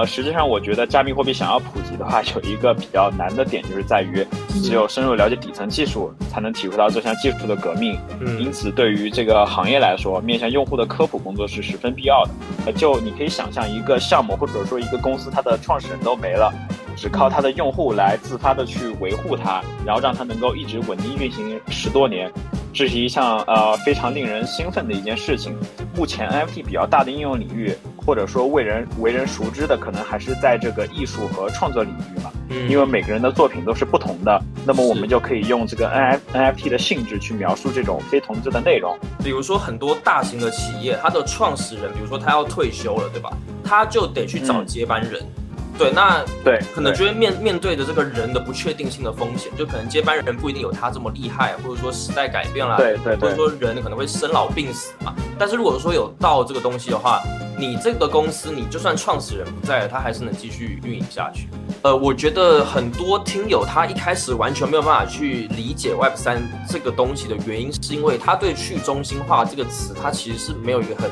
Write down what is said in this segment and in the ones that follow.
呃，实际上我觉得加密货币想要普及的话，有一个比较难的点，就是在于只有深入了解底层技术，才能体会到这项技术的革命。嗯因此，对于这个行业来说，面向用户的科普工作是十分必要的。呃，就你可以想象，一个项目或者说一个公司，它的创始人都没了，只靠它的用户来自发的去维护它，然后让它能够一直稳定运行十多年，这是一项呃非常令人兴奋的一件事情。目前 NFT 比较大的应用领域，或者说为人为人熟知的，可能还是在这个艺术和创作领域嘛。嗯因为每个人的作品都是不同的，那么我们就可以用这个 N F NFT 的性质去描述这种非同质的内容。比如说很多大型的企业，它的创始人，比如说他要退休了，对吧？他就得去找嗯接班人。对，那对，可能对就会面面对着这个人的不确定性的风险，就可能接班人不一定有他这么厉害，或者说时代改变了，对对对或者说人可能会生老病死嘛。但是如果说有道这个东西的话，你这个公司，你就算创始人不在了，它还是能继续运营下去。呃，我觉得很多听友他一开始完全没有办法去理解 Web 三这个东西的原因，是因为他对去中心化这个词，他其实是没有一个很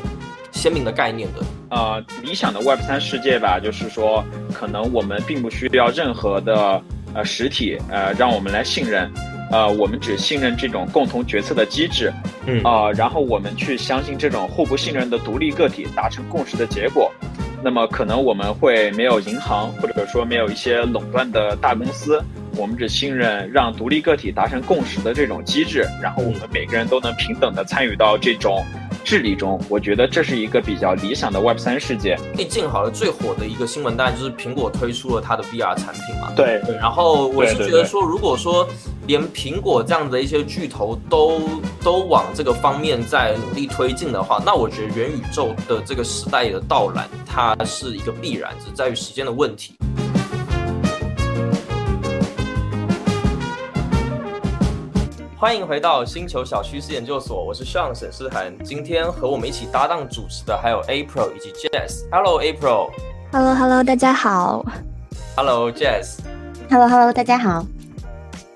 鲜明的概念的。呃，理想的 Web 三世界吧，就是说，可能我们并不需要任何的呃实体呃让我们来信任，呃，我们只信任这种共同决策的机制，嗯啊，然后我们去相信这种互不信任的独立个体达成共识的结果。那么可能我们会没有银行，或者说没有一些垄断的大公司，我们只信任让独立个体达成共识的这种机制，然后我们每个人都能平等的参与到这种治理中。我觉得这是一个比较理想的 Web 三世界。最近好了，最火的一个新闻当然就是苹果推出了它的 VR 产品嘛。对对，然后我是觉得说，如果说连苹果这样的一些巨头都都往这个方面在努力推进的话，那我觉得元宇宙的这个时代的到来，它是一个必然，只在于时间的问题。欢迎回到星球小趋势研究所，我是 Sean 沈诗涵。今天和我们一起搭档主持的还有 April 以及 Jazz。Hello April。Hello Hello，大家好。Hello Jazz。Hello Hello，大家好。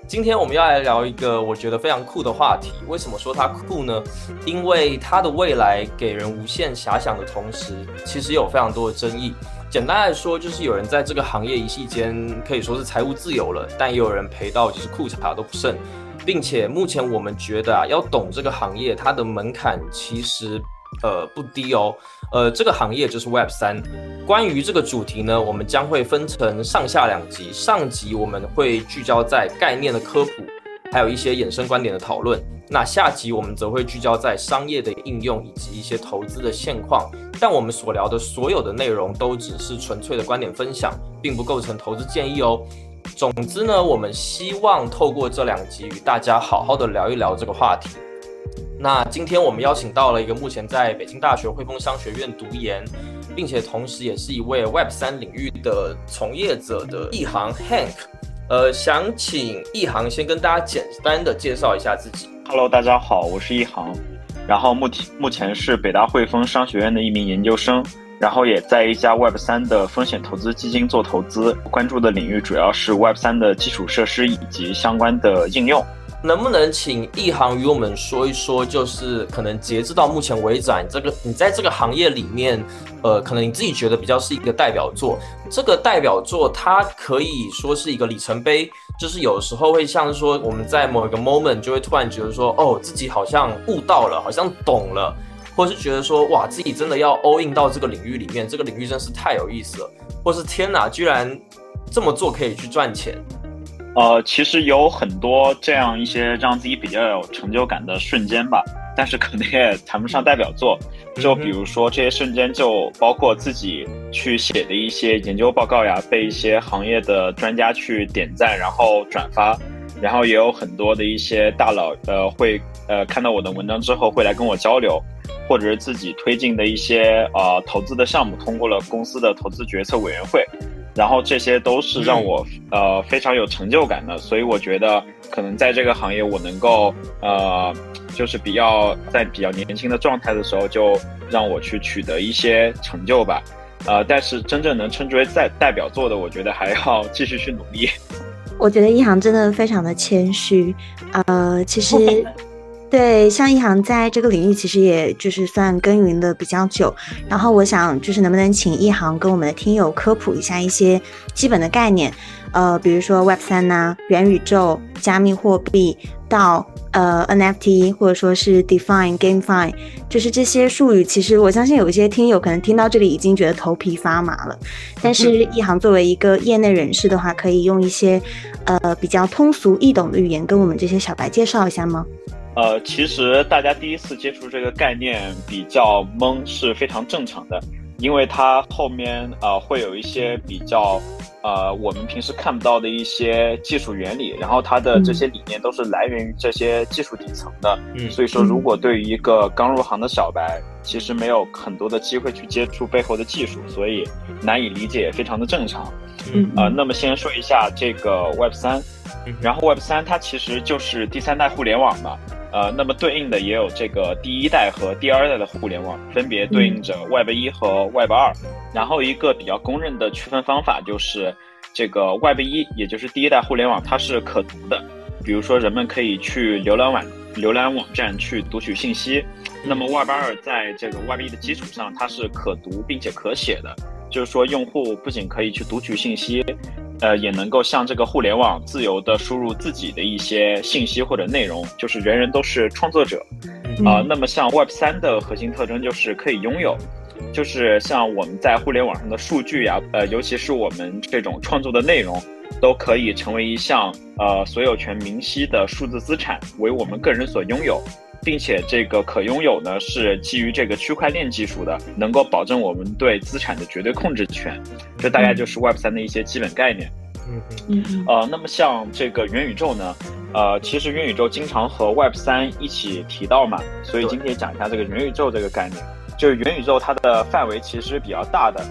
今天我们要来聊一个我觉得非常酷的话题。为什么说它酷呢？因为它的未来给人无限遐想的同时，其实有非常多的争议。简单来说，就是有人在这个行业一夕间可以说是财务自由了，但也有人赔到就是裤衩都不剩，并且目前我们觉得啊，要懂这个行业，它的门槛其实呃不低哦。呃，这个行业就是 Web 三。关于这个主题呢，我们将会分成上下两集。上集我们会聚焦在概念的科普，还有一些衍生观点的讨论。那下集我们则会聚焦在商业的应用以及一些投资的现况。但我们所聊的所有的内容都只是纯粹的观点分享，并不构成投资建议哦。总之呢，我们希望透过这两集与大家好好的聊一聊这个话题。那今天我们邀请到了一个目前在北京大学汇丰商学院读研，并且同时也是一位 Web 三领域的从业者的易航 Hank。呃，想请易航先跟大家简单的介绍一下自己。Hello，大家好，我是一航，然后目前目前是北大汇丰商学院的一名研究生，然后也在一家 Web 三的风险投资基金做投资，关注的领域主要是 Web 三的基础设施以及相关的应用。能不能请易航与我们说一说，就是可能截至到目前为止，你这个你在这个行业里面，呃，可能你自己觉得比较是一个代表作。这个代表作它可以说是一个里程碑，就是有时候会像说我们在某一个 moment 就会突然觉得说，哦，自己好像悟到了，好像懂了，或是觉得说，哇，自己真的要 all in 到这个领域里面，这个领域真是太有意思了，或是天哪，居然这么做可以去赚钱。呃，其实有很多这样一些让自己比较有成就感的瞬间吧，但是可能也谈不上代表作。就比如说这些瞬间，就包括自己去写的一些研究报告呀，被一些行业的专家去点赞，然后转发，然后也有很多的一些大佬呃会呃看到我的文章之后会来跟我交流，或者是自己推进的一些呃投资的项目通过了公司的投资决策委员会。然后这些都是让我、呃非常有成就感的，所以我觉得可能在这个行业我能够呃就是比较在比较年轻的状态的时候就让我去取得一些成就吧，呃，但是真正能称之为代代表作的，我觉得还要继续去努力。我觉得一航真的非常的谦虚，呃，其实对，像一航在这个领域其实也就是算耕耘的比较久，然后我想就是能不能请一航跟我们的听友科普一下一些基本的概念，呃，比如说 Web 三呐、元宇宙、加密货币到呃 NFT 或者说是 Define、GameFi，就是这些术语，其实我相信有一些听友可能听到这里已经觉得头皮发麻了，但是一航作为一个业内人士的话，可以用一些呃比较通俗易懂的语言跟我们这些小白介绍一下吗？呃，其实大家第一次接触这个概念比较懵是非常正常的，因为它后面呃会有一些比较呃我们平时看不到的一些技术原理，然后它的这些理念都是来源于这些技术底层的。嗯，所以说如果对于一个刚入行的小白，其实没有很多的机会去接触背后的技术，所以难以理解也非常的正常。嗯，呃，那么先说一下这个 Web 三，然后 Web 三它其实就是第三代互联网嘛。呃，那么对应的也有这个第一代和第二代的互联网，分别对应着 Web 一和 Web 二。然后一个比较公认的区分方法就是，这个 Web 一，也就是第一代互联网，它是可读的，比如说人们可以去浏览网、浏览网站去读取信息。那么 Web 二在这个 Web 一的基础上，它是可读并且可写的，就是说用户不仅可以去读取信息。呃，也能够向这个互联网自由的输入自己的一些信息或者内容，就是人人都是创作者，啊，那么像 Web 三的核心特征就是可以拥有，就是像我们在互联网上的数据呀，呃，尤其是我们这种创作的内容，都可以成为一项呃所有权明晰的数字资产，为我们个人所拥有。并且这个可拥有呢是基于这个区块链技术的，能够保证我们对资产的绝对控制权。这大概就是 Web 三的一些基本概念。嗯嗯呃，那么像这个元宇宙呢，呃，其实元宇宙经常和 Web 三一起提到嘛，所以今天讲一下这个元宇宙这个概念。就是元宇宙它的范围其实比较大的。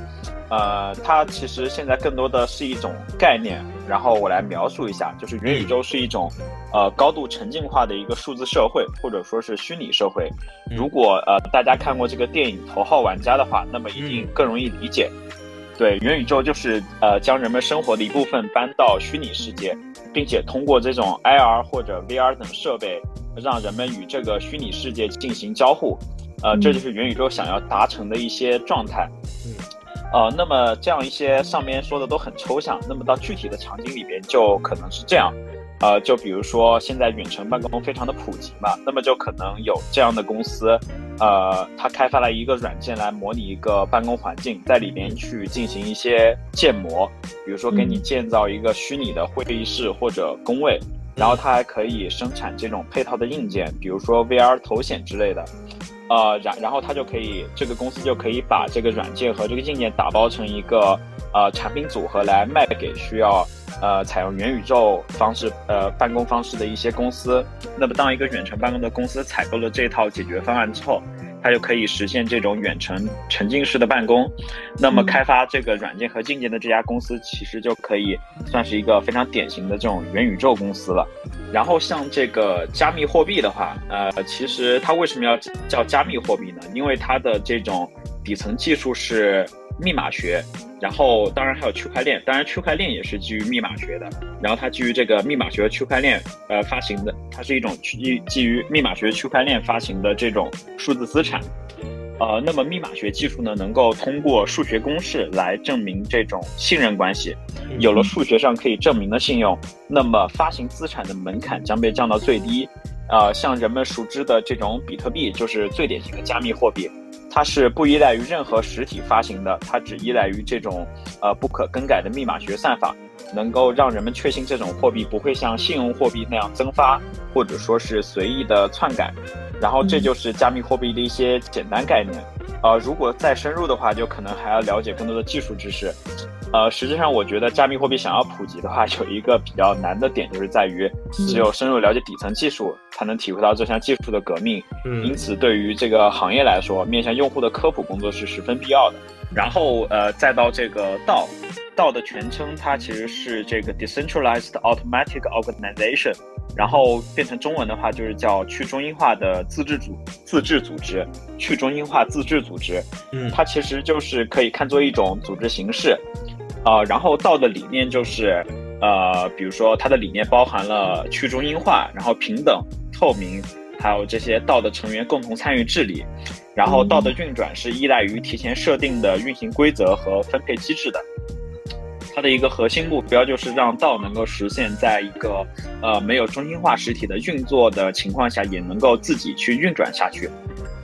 呃，它其实现在更多的是一种概念，然后我来描述一下，就是元宇宙是一种，呃，高度沉浸化的一个数字社会，或者说是虚拟社会。如果呃大家看过这个电影《头号玩家》的话，那么一定更容易理解。对，元宇宙就是呃将人们生活的一部分搬到虚拟世界，并且通过这种 AR 或者 VR 等设备，让人们与这个虚拟世界进行交互。呃，这就是元宇宙想要达成的一些状态。嗯。呃，那么这样一些上面说的都很抽象，那么到具体的场景里边就可能是这样，呃，就比如说现在远程办公非常的普及嘛，那么就可能有这样的公司，呃，它开发了一个软件来模拟一个办公环境，在里边去进行一些建模，比如说给你建造一个虚拟的会议室或者工位，然后它还可以生产这种配套的硬件，比如说 VR 头显之类的。呃，然然后他就可以，这个公司就可以把这个软件和这个硬件打包成一个呃产品组合来卖给需要呃采用元宇宙方式呃办公方式的一些公司。那么当一个远程办公的公司采购了这套解决方案之后，它就可以实现这种远程沉浸式的办公。那么开发这个软件和硬件的这家公司，其实就可以算是一个非常典型的这种元宇宙公司了。然后像这个加密货币的话，呃，其实它为什么要叫加密货币呢？因为它的这种底层技术是密码学，然后当然还有区块链，当然区块链也是基于密码学的。然后它基于这个密码学区块链，呃，发行的，它是一种基基于密码学区块链发行的这种数字资产。呃，那么密码学技术呢，能够通过数学公式来证明这种信任关系。有了数学上可以证明的信用，那么发行资产的门槛将被降到最低。呃，像人们熟知的这种比特币，就是最典型的加密货币，它是不依赖于任何实体发行的，它只依赖于这种呃不可更改的密码学算法，能够让人们确信这种货币不会像信用货币那样增发，或者说是随意的篡改。然后这就是加密货币的一些简单概念，呃，如果再深入的话，就可能还要了解更多的技术知识，呃，实际上我觉得加密货币想要普及的话，有一个比较难的点，就是在于只有深入了解底层技术，才能体会到这项技术的革命。嗯，因此对于这个行业来说，面向用户的科普工作是十分必要的。然后呃，再到这个道，道的全称它其实是这个 Decentralized Automatic Organization。然后变成中文的话，就是叫去中心化的自治组自治组织，去中心化自治组织。嗯，它其实就是可以看作一种组织形式，啊，然后道的理念就是，呃，比如说它的理念包含了去中心化，然后平等、透明、还有这些道的成员共同参与治理。然后道的运转是依赖于提前设定的运行规则和分配机制的。它的一个核心目标就是让道能够实现在一个呃没有中心化实体的运作的情况下，也能够自己去运转下去。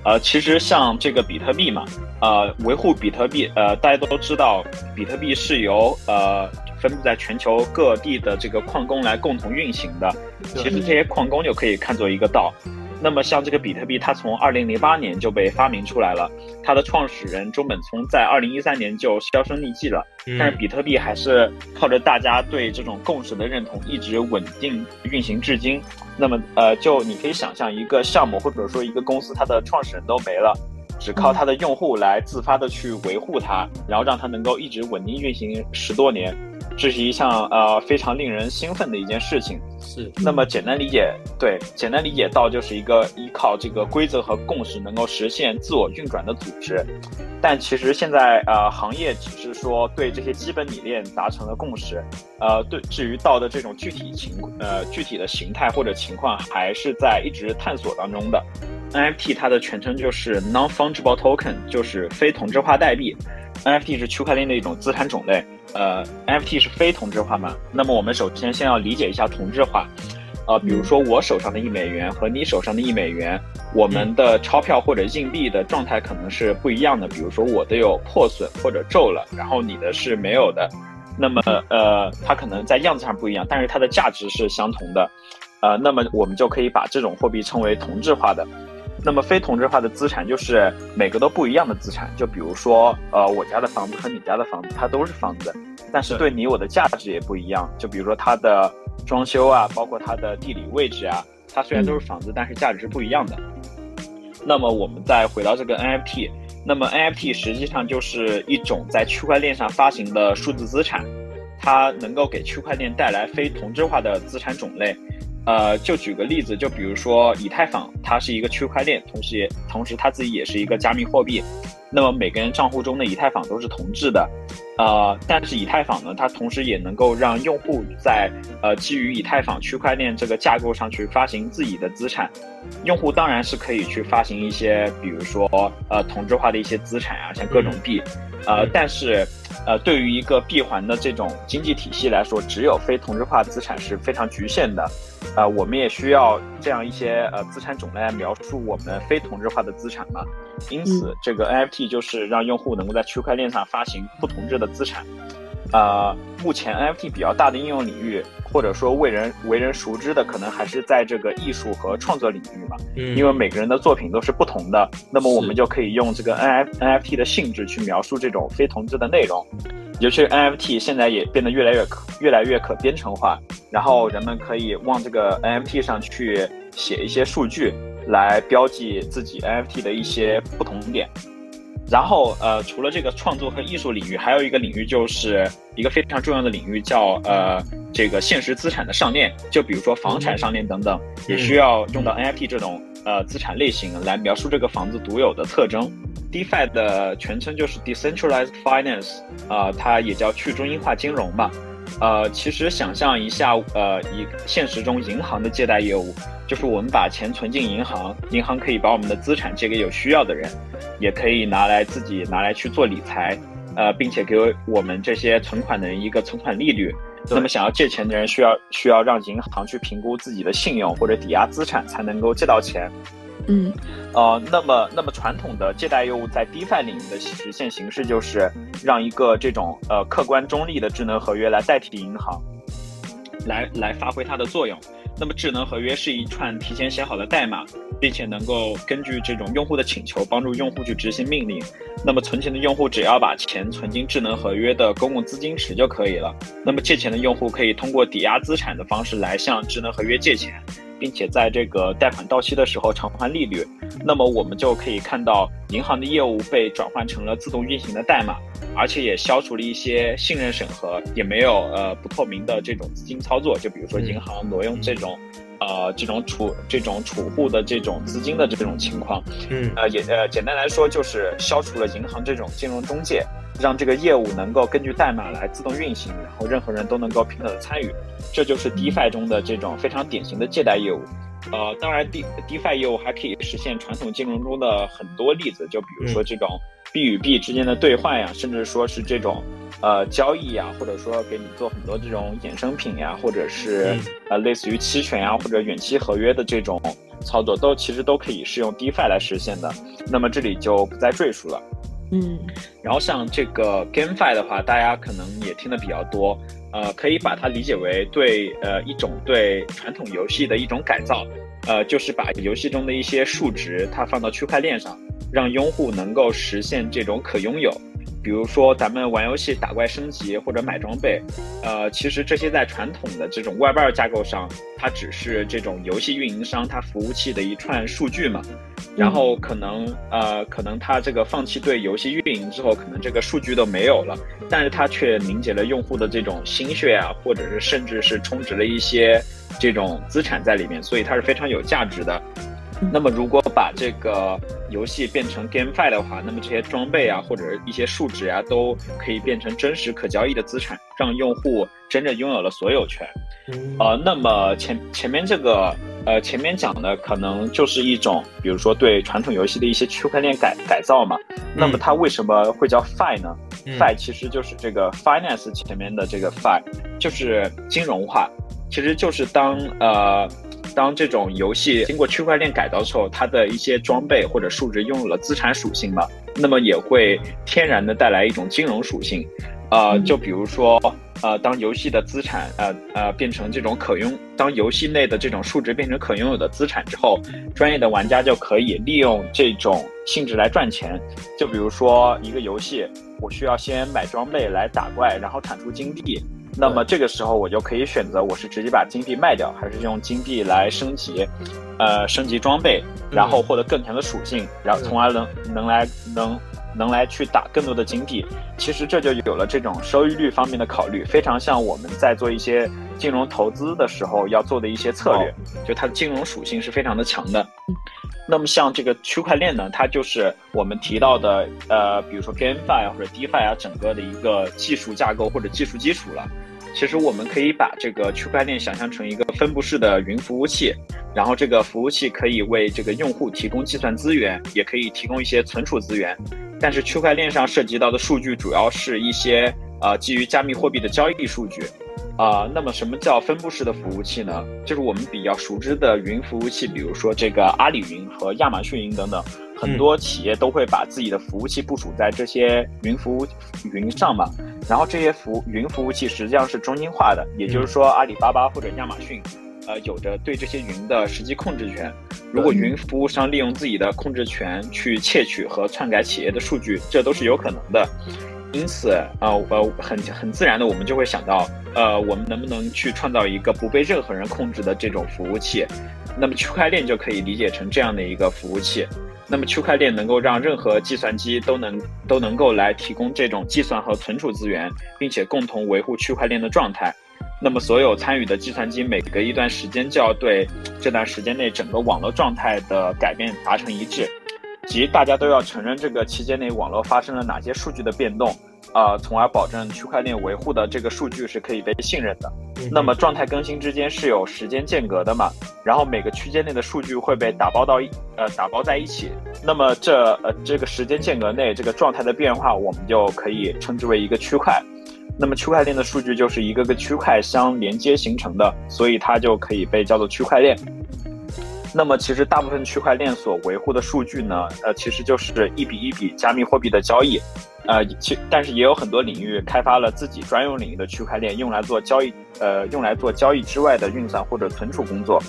呃，其实像这个比特币嘛，呃，维护比特币，呃，大家都知道，比特币是由呃分布在全球各地的这个矿工来共同运行的。其实这些矿工就可以看作一个道。那么像这个比特币，它从二零零八年就被发明出来了，它的创始人中本聪在二零一三年就销声匿迹了。但是比特币还是靠着大家对这种共识的认同，一直稳定运行至今。那么呃，就你可以想象一个项目或者说一个公司，它的创始人都没了，只靠它的用户来自发的去维护它，然后让它能够一直稳定运行十多年。这是一项呃非常令人兴奋的一件事情。是，那么简单理解，对，简单理解到就是一个依靠这个规则和共识能够实现自我运转的组织。但其实现在呃行业只是说对这些基本理念达成了共识，呃对，至于道的这种具体情呃具体的形态或者情况，还是在一直探索当中的。NFT 它的全称就是 Non-Fungible Token，就是非同质化代币。NFT 是区块链的一种资产种类。呃，NFT 是非同质化嘛？那么我们首先先要理解一下同质化。呃，比如说我手上的一美元和你手上的一美元，我们的钞票或者硬币的状态可能是不一样的。比如说我的有破损或者皱了，然后你的是没有的。那么呃，它可能在样子上不一样，但是它的价值是相同的。呃，那么我们就可以把这种货币称为同质化的。那么非同质化的资产就是每个都不一样的资产，就比如说，呃，我家的房子和你家的房子，它都是房子，但是对你我的价值也不一样。就比如说它的装修啊，包括它的地理位置啊，它虽然都是房子，但是价值是不一样的。那么我们再回到这个 NFT，那么 NFT 实际上就是一种在区块链上发行的数字资产，它能够给区块链带来非同质化的资产种类。呃，就举个例子，就比如说以太坊，它是一个区块链，同时也同时它自己也是一个加密货币。那么每个人账户中的以太坊都是同质的，呃，但是以太坊呢，它同时也能够让用户在呃基于以太坊区块链这个架构上去发行自己的资产。用户当然是可以去发行一些，比如说呃同质化的一些资产啊，像各种币，呃，但是。呃，对于一个闭环的这种经济体系来说，只有非同质化资产是非常局限的。呃，我们也需要这样一些呃资产种类来描述我们非同质化的资产嘛。因此，这个 NFT 就是让用户能够在区块链上发行不同质的资产。呃，目前 NFT 比较大的应用领域，或者说为人为人熟知的，可能还是在这个艺术和创作领域嘛。嗯，因为每个人的作品都是不同的，那么我们就可以用这个 NFT NFT 的性质去描述这种非同质的内容。尤其是 NFT 现在也变得越来越可越来越可编程化，然后人们可以往这个 NFT 上去写一些数据，来标记自己 NFT 的一些不同点。然后，呃，除了这个创作和艺术领域，还有一个领域就是一个非常重要的领域，叫呃这个现实资产的上链。就比如说房产上链等等，也需要用到 NFT 这种呃资产类型来描述这个房子独有的特征。DeFi 的全称就是 Decentralized Finance，啊，它也叫去中心化金融吧。呃，其实想象一下，呃，以现实中银行的借贷业务，就是我们把钱存进银行，银行可以把我们的资产借给有需要的人。也可以拿来自己拿来去做理财，呃，并且给我们这些存款的人一个存款利率。那么想要借钱的人需要需要让银行去评估自己的信用或者抵押资产才能够借到钱。嗯，呃，那么那么传统的借贷业务在 DeFi 领域的实现形式就是让一个这种呃客观中立的智能合约来代替银行，来来发挥它的作用。那么智能合约是一串提前写好的代码，并且能够根据这种用户的请求帮助用户去执行命令。那么存钱的用户只要把钱存进智能合约的公共资金池就可以了。那么借钱的用户可以通过抵押资产的方式来向智能合约借钱。并且在这个贷款到期的时候偿还利率，那么我们就可以看到银行的业务被转换成了自动运行的代码，而且也消除了一些信任审核，也没有呃不透明的这种资金操作，就比如说银行挪用这种。呃，这种储这种储户的这种资金的这种情况，嗯，呃，也呃，简单来说就是消除了银行这种金融中介，让这个业务能够根据代码来自动运行，然后任何人都能够平等的参与，这就是 DeFi 中的这种非常典型的借贷业务。呃，当然，D DeFi 业务还可以实现传统金融中的很多例子，就比如说这种币与币之间的兑换呀，甚至说是这种呃交易呀，或者说给你做很多这种衍生品呀，或者是呃类似于期权呀或者远期合约的这种操作，都其实都可以是用 DeFi 来实现的。那么这里就不再赘述了。嗯，然后像这个 GameFi 的话，大家可能也听的比较多，呃，可以把它理解为对呃一种对传统游戏的一种改造，呃，就是把游戏中的一些数值它放到区块链上，让用户能够实现这种可拥有。比如说咱们玩游戏打怪升级或者买装备，呃，其实这些在传统的这种 Web 二架构上，它只是这种游戏运营商它服务器的一串数据嘛。然后可能呃，可能它这个放弃对游戏运营之后，可能这个数据都没有了，但是它却凝结了用户的这种心血啊，或者是甚至是充值了一些这种资产在里面，所以它是非常有价值的。那么如果把这个游戏变成 GameFi 的话，那么这些装备啊，或者一些数值啊，都可以变成真实可交易的资产，让用户真正拥有了所有权。呃，那么前前面这个。呃，前面讲的可能就是一种，比如说对传统游戏的一些区块链改改造嘛。那么它为什么会叫 Fi 呢？Fi 其实就是这个 Finance 前面的这个 Fi，就是金融化。其实就是当呃当这种游戏经过区块链改造之后，它的一些装备或者数值拥有了资产属性嘛，那么也会天然的带来一种金融属性。呃，就比如说。呃，当游戏的资产呃呃变成这种可拥，当游戏内的这种数值变成可拥有的资产之后，专业的玩家就可以利用这种性质来赚钱。就比如说一个游戏，我需要先买装备来打怪，然后产出金币。那么这个时候我就可以选择，我是直接把金币卖掉，还是用金币来升级，呃，升级装备，然后获得更强的属性，然后从而能能来能。能来去打更多的金币，其实这就有了这种收益率方面的考虑，非常像我们在做一些金融投资的时候要做的一些策略，就它的金融属性是非常的强的。那么像这个区块链呢，它就是我们提到的，呃，比如说 GameFi 或者 DeFi 啊，整个的一个技术架构或者技术基础了。其实我们可以把这个区块链想象成一个分布式的云服务器，然后这个服务器可以为这个用户提供计算资源，也可以提供一些存储资源。但是区块链上涉及到的数据主要是一些呃基于加密货币的交易数据，啊，那么什么叫分布式的服务器呢？就是我们比较熟知的云服务器，比如说这个阿里云和亚马逊云等等，很多企业都会把自己的服务器部署在这些云服务云上嘛。然后这些服云服务器实际上是中心化的，也就是说阿里巴巴或者亚马逊。呃，有着对这些云的实际控制权。如果云服务商利用自己的控制权去窃取和篡改企业的数据，这都是有可能的。因此，呃呃，很很自然的，我们就会想到，呃，我们能不能去创造一个不被任何人控制的这种服务器？那么区块链就可以理解成这样的一个服务器。那么区块链能够让任何计算机都能都能够来提供这种计算和存储资源，并且共同维护区块链的状态。那么，所有参与的计算机每隔一段时间就要对这段时间内整个网络状态的改变达成一致，即大家都要承认这个期间内网络发生了哪些数据的变动，啊，从而保证区块链维护的这个数据是可以被信任的。那么，状态更新之间是有时间间隔的嘛？然后每个区间内的数据会被打包到一呃打包在一起。那么这呃这个时间间隔内这个状态的变化，我们就可以称之为一个区块。那么区块链的数据就是一个个区块相连接形成的，所以它就可以被叫做区块链。那么其实大部分区块链所维护的数据呢，呃，其实就是一笔一笔加密货币的交易，呃，其但是也有很多领域开发了自己专用领域的区块链，用来做交易，呃，用来做交易之外的运算或者存储工作。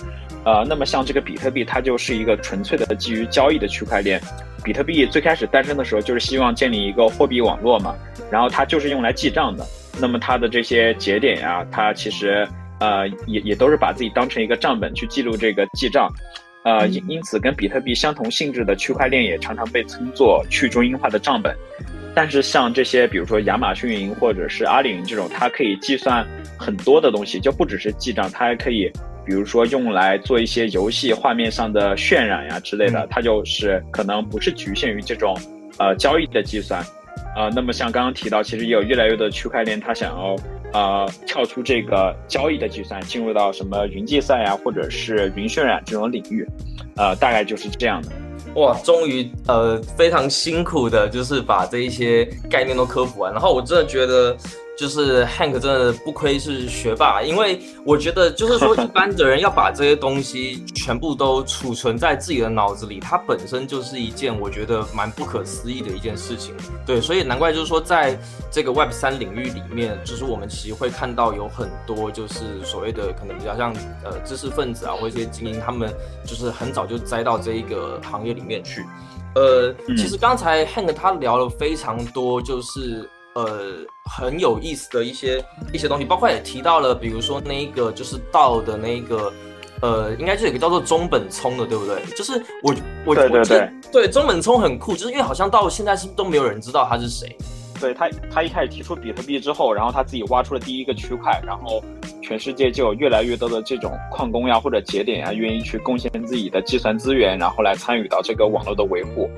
呃，那么像这个比特币，它就是一个纯粹的基于交易的区块链。比特币最开始诞生的时候，就是希望建立一个货币网络嘛，然后它就是用来记账的。那么它的这些节点呀，它其实呃也也都是把自己当成一个账本去记录这个记账，呃因因此跟比特币相同性质的区块链也常常被称作去中心化的账本。但是像这些比如说亚马逊云或者是阿里云这种，它可以计算很多的东西，就不只是记账，它还可以比如说用来做一些游戏画面上的渲染呀之类的，它就是可能不是局限于这种呃交易的计算。啊，那么像刚刚提到，其实也有越来越多的区块链，它想要呃跳出这个交易的计算，进入到什么云计算呀，或者是云渲染这种领域，呃，大概就是这样的。哇，终于呃非常辛苦的，就是把这一些概念都科普完。然后我真的觉得。就是 Hank 真的不亏是学霸，因为我觉得就是说一般的人要把这些东西全部都储存在自己的脑子里，它本身就是一件我觉得蛮不可思议的一件事情。对，所以难怪就是说在这个 Web 三领域里面，就是我们其实会看到有很多就是所谓的可能比较像呃知识分子啊，或一些精英，他们就是很早就栽到这一个行业里面去。呃，其实刚才 Hank 他聊了非常多，就是。呃，很有意思的一些一些东西，包括也提到了，比如说那一个就是道的那个，呃，应该是有个叫做中本聪的，对不对？就是我我对对对对中本聪很酷，就是因为好像到现在是都没有人知道他是谁。对他，他一开始提出比特币之后，然后他自己挖出了第一个区块，然后全世界就有越来越多的这种矿工呀或者节点呀，愿意去贡献自己的计算资源，然后来参与到这个网络的维护。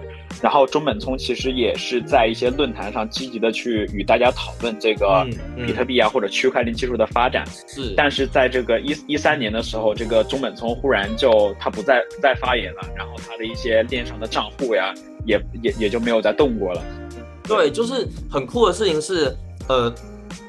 然后中本聪其实也是在一些论坛上积极的去与大家讨论这个比特币啊或者区块链技术的发展。是，但是在这个一一三年的时候，这个中本聪忽然就他不再不再发言了，然后他的一些链上的账户呀也也也就没有再动过了。对，就是很酷的事情是，呃，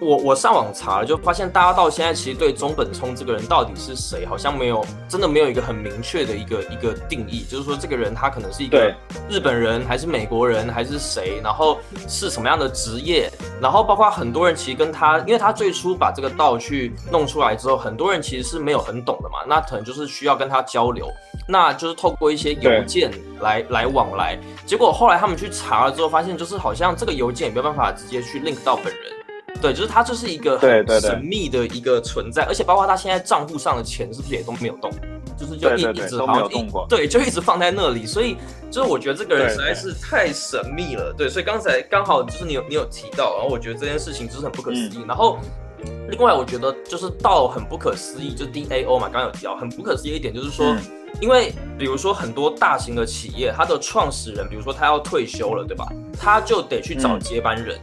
我我上网查了，就发现大家到现在其实对中本聪这个人到底是谁，好像没有真的没有一个很明确的一个一个定义，就是说这个人他可能是一个日本人，还是美国人，还是谁，然后是什么样的职业，然后包括很多人其实跟他，因为他最初把这个道去弄出来之后，很多人其实是没有很懂的嘛，那可能就是需要跟他交流。那就是透过一些邮件来来往来，结果后来他们去查了之后，发现就是好像这个邮件也没有办法直接去 link 到本人，对，就是他就是一个很神秘的一个存在，而且包括他现在账户上的钱是不是也都没有动，就是就一一直好像对，就一直放在那里，所以就是我觉得这个人实在是太神秘了，对，所以刚才刚好就是你有你有提到，然后我觉得这件事情就是很不可思议，然后。另外，我觉得就是到很不可思议，就 DAO 嘛，刚刚有提到，很不可思议一点就是说，因为比如说很多大型的企业，它的创始人，比如说他要退休了，对吧？他就得去找接班人，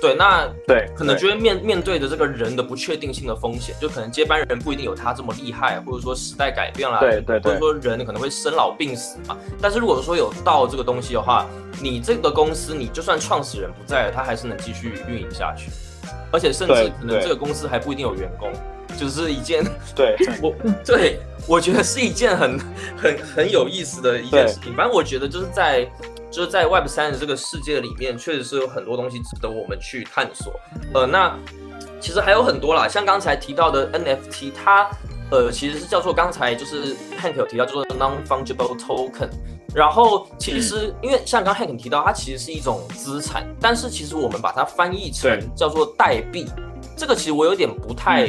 对，那对，可能就会面面对着这个人的不确定性的风险，就可能接班人不一定有他这么厉害，或者说时代改变了，对对对，或者说人可能会生老病死嘛。但是如果说有道这个东西的话，你这个公司，你就算创始人不在了，他还是能继续运营下去。而且甚至可能这个公司还不一定有员工，就是一件对 我对我觉得是一件很很很有意思的一件事情。反正我觉得就是在就是在 Web 三的这个世界里面，确实是有很多东西值得我们去探索。呃，那其实还有很多啦，像刚才提到的 NFT，它呃其实是叫做刚才就是 Hank 有提到，叫做 Non Fungible Token。然后其实，因为像刚 Hank 提到，它其实是一种资产，但是其实我们把它翻译成叫做代币，这个其实我有点不太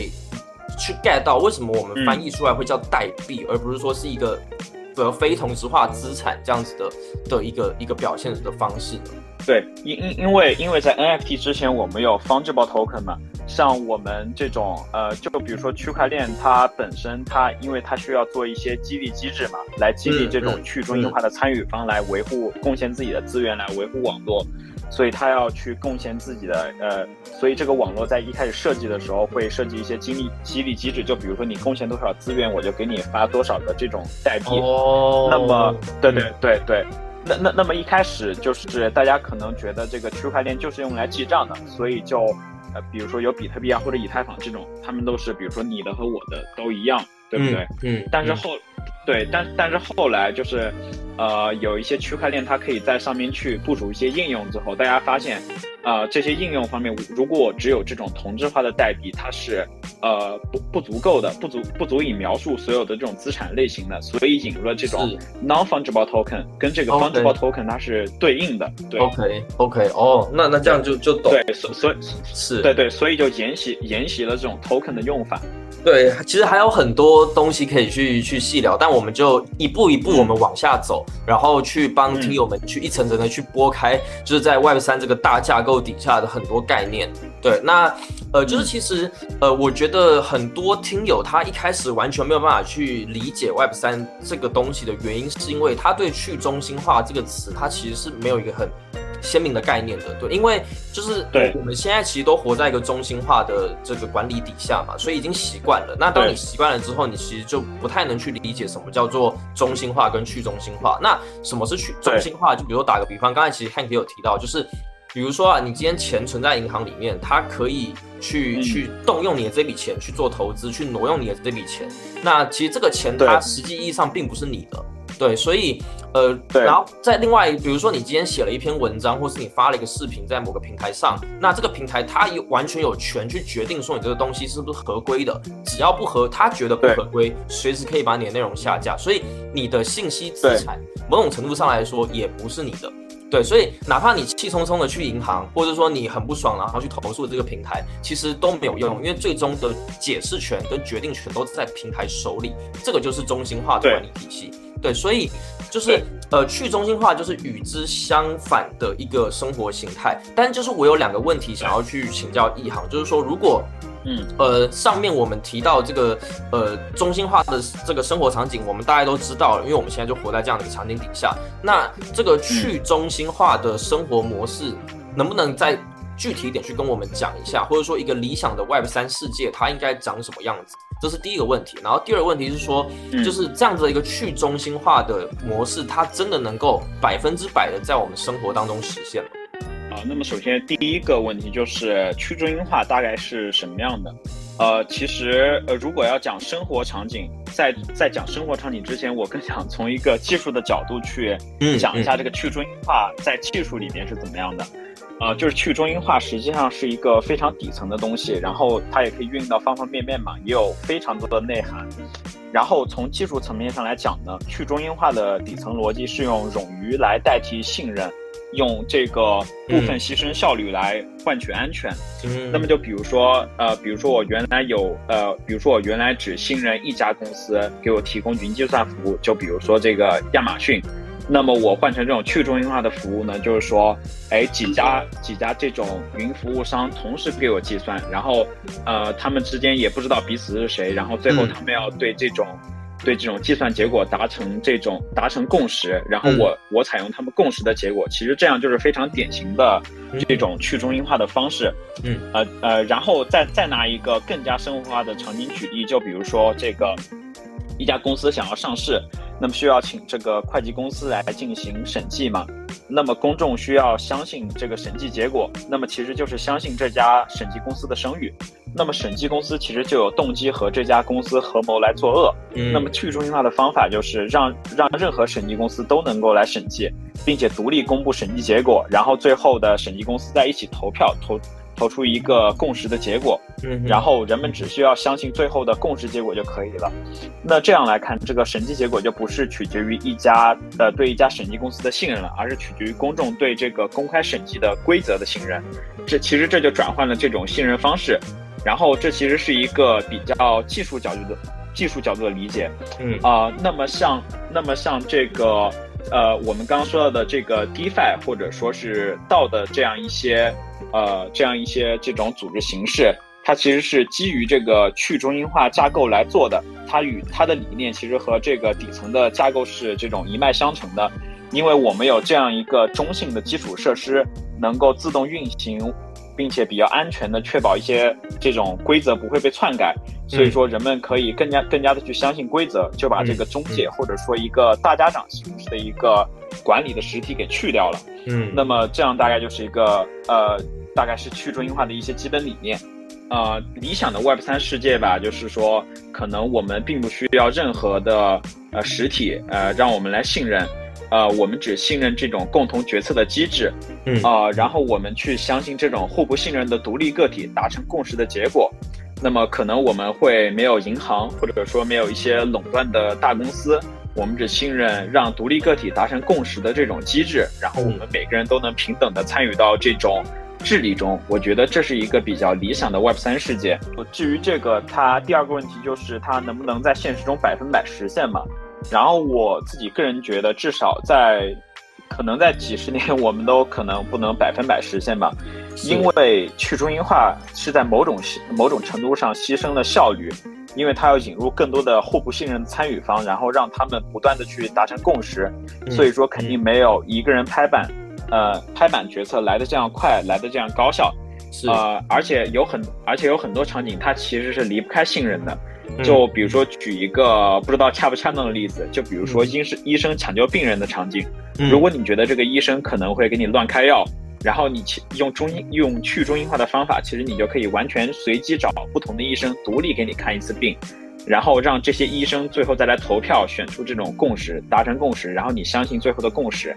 去 get 到，为什么我们翻译出来会叫代币，而不是说是一个呃非同质化资产这样子的的一个一个表现的方式呢？对，因因因为因为在 NFT 之前我们有 fungible token 嘛。像我们这种，呃，就比如说区块链，它本身它因为它需要做一些激励机制嘛，来激励这种去中心化的参与方来维护、贡献自己的资源来维护网络，所以它要去贡献自己的，呃，所以这个网络在一开始设计的时候会设计一些激励激励机制，就比如说你贡献多少资源，我就给你发多少的这种代币。哦。那么，对对对对，那那那么一开始就是大家可能觉得这个区块链就是用来记账的，所以就。呃，比如说有比特币啊，或者以太坊这种，他们都是，比如说你的和我的都一样，对不对？嗯。但是后，对，但但是后来就是，呃，有一些区块链，它可以在上面去部署一些应用之后，大家发现。呃，这些应用方面，如果只有这种同质化的代币，它是呃不不足够的，不足不足以描述所有的这种资产类型的，所以引入了这种 non fungible token，跟这个 fungible token 它是对应的。对，OK OK，哦，那那这样就就懂。对，所所以是对对，所以就沿袭沿袭了这种 token 的用法。对，其实还有很多东西可以去去细聊，但我们就一步一步我们往下走，然后去帮听友们去一层层的去拨开，就是在 Web 三这个大架构底下的很多概念。对，那呃，就是其实呃，我觉得很多听友他一开始完全没有办法去理解 Web 三这个东西的原因，是因为他对去中心化这个词，他其实是没有一个很。鲜明的概念的，对，因为就是对我们现在其实都活在一个中心化的这个管理底下嘛，所以已经习惯了。那当你习惯了之后，你其实就不太能去理解什么叫做中心化跟去中心化。那什么是去中心化？就比如说打个比方，刚才其实 Hank 也有提到，就是比如说啊，你今天钱存在银行里面，它可以去、嗯去动用你的这笔钱去做投资，去挪用你的这笔钱。那其实这个钱它实际意义上并不是你的，对，所以呃，对然后在另外，比如说你今天写了一篇文章，或是你发了一个视频在某个平台上，那这个平台它有完全有权去决定说你这个东西是不是合规的，只要不合，他觉得不合规，随时可以把你的内容下架。所以你的信息资产某种程度上来说也不是你的。对，所以哪怕你气冲冲的去银行，或者说你很不爽，然后去投诉这个平台，其实都没有用，因为最终的解释权跟决定权都在平台手里，这个就是中心化的管理体系。对，所以就是呃，去中心化就是与之相反的一个生活形态。但就是我有两个问题想要去请教一航，就是说如果嗯，呃，上面我们提到这个呃中心化的这个生活场景，我们大家都知道了，因为我们现在就活在这样的一个场景底下。那这个去中心化的生活模式，能不能再具体一点去跟我们讲一下，或者说一个理想的 Web 三世界它应该长什么样子？这是第一个问题。然后第二个问题是说，嗯就是这样子的一个去中心化的模式，它真的能够百分之百的在我们生活当中实现吗？啊，那么首先第一个问题就是去中心化大概是什么样的？呃，其实呃，如果要讲生活场景，在在讲生活场景之前，我更想从一个技术的角度去嗯讲一下这个去中心化在技术里面是怎么样的。呃，就是去中心化实际上是一个非常底层的东西，然后它也可以运用到方方面面嘛，也有非常多的内涵。然后从技术层面上来讲呢，去中心化的底层逻辑是用冗余来代替信任，用这个部分牺牲效率来换取安全。嗯那么就比如说，呃，比如说我原来有，呃，比如说我原来只信任一家公司给我提供云计算服务，就比如说这个亚马逊。那么我换成这种去中心化的服务呢，就是说，哎，几家几家这种云服务商同时给我计算，然后，呃，他们之间也不知道彼此是谁，然后最后嗯他们要对这种。对这种计算结果达成这种达成共识，然后嗯我、我采用他们共识的结果，其实这样就是非常典型的嗯这种去中心化的方式。嗯，呃呃，然后再再拿一个更加生活化的场景举例，就比如说这个一家公司想要上市，那么需要请这个会计公司来进行审计嘛。那么公众需要相信这个审计结果，那么其实就是相信这家审计公司的声誉。那么审计公司其实就有动机和这家公司合谋来作恶。嗯那么去中心化的方法就是让让任何审计公司都能够来审计，并且独立公布审计结果，然后最后的审计公司在一起投票投投出一个共识的结果，嗯然后人们只需要相信最后的共识结果就可以了。那这样来看，这个审计结果就不是取决于一家呃对一家审计公司的信任了，而是取决于公众对这个公开审计的规则的信任。这其实这就转换了这种信任方式。然后这其实是一个比较技术角度的技术角度的理解嗯啊、那么像那么像这个呃我们刚刚说到的这个 DeFi 或者说是道的这样一些呃这样一些这种组织形式，它其实是基于这个去中心化架构来做的。它与它的理念其实和这个底层的架构是这种一脉相承的，因为我们有这样一个中性的基础设施，能够自动运行。并且比较安全的确保一些这种规则不会被篡改，所以说人们可以更加更加的去相信规则，就把这个中介或者说一个大家长形式的一个管理的实体给去掉了。嗯那么这样大概就是一个呃，大概是去中心化的一些基本理念。呃，理想的 Web 三世界吧，就是说可能我们并不需要任何的呃实体呃让我们来信任。呃，我们只信任这种共同决策的机制，嗯啊、然后我们去相信这种互不信任的独立个体达成共识的结果。那么可能我们会没有银行，或者说没有一些垄断的大公司，我们只信任让独立个体达成共识的这种机制，然后我们每个人都能平等的参与到这种治理中。我觉得这是一个比较理想的 Web 三世界。至于这个，它第二个问题就是它能不能在现实中百分百实现嘛？然后我自己个人觉得，至少在可能在几十年，我们都可能不能百分百实现吧，因为去中心化是在某种某种程度上牺牲了效率，因为它要引入更多的互不信任的参与方，然后让他们不断的去达成共识，所以说肯定没有一个人拍板呃拍板决策来的这样快，来的这样高效，是呃，而且有很而且有很多场景它其实是离不开信任的。就比如说举一个不知道恰不恰当的例子，就比如说医生医生抢救病人的场景，如果你觉得这个医生可能会给你乱开药，然后你用中用去中心化的方法，其实你就可以完全随机找不同的医生独立给你看一次病，然后让这些医生最后再来投票选出这种共识，达成共识，然后你相信最后的共识。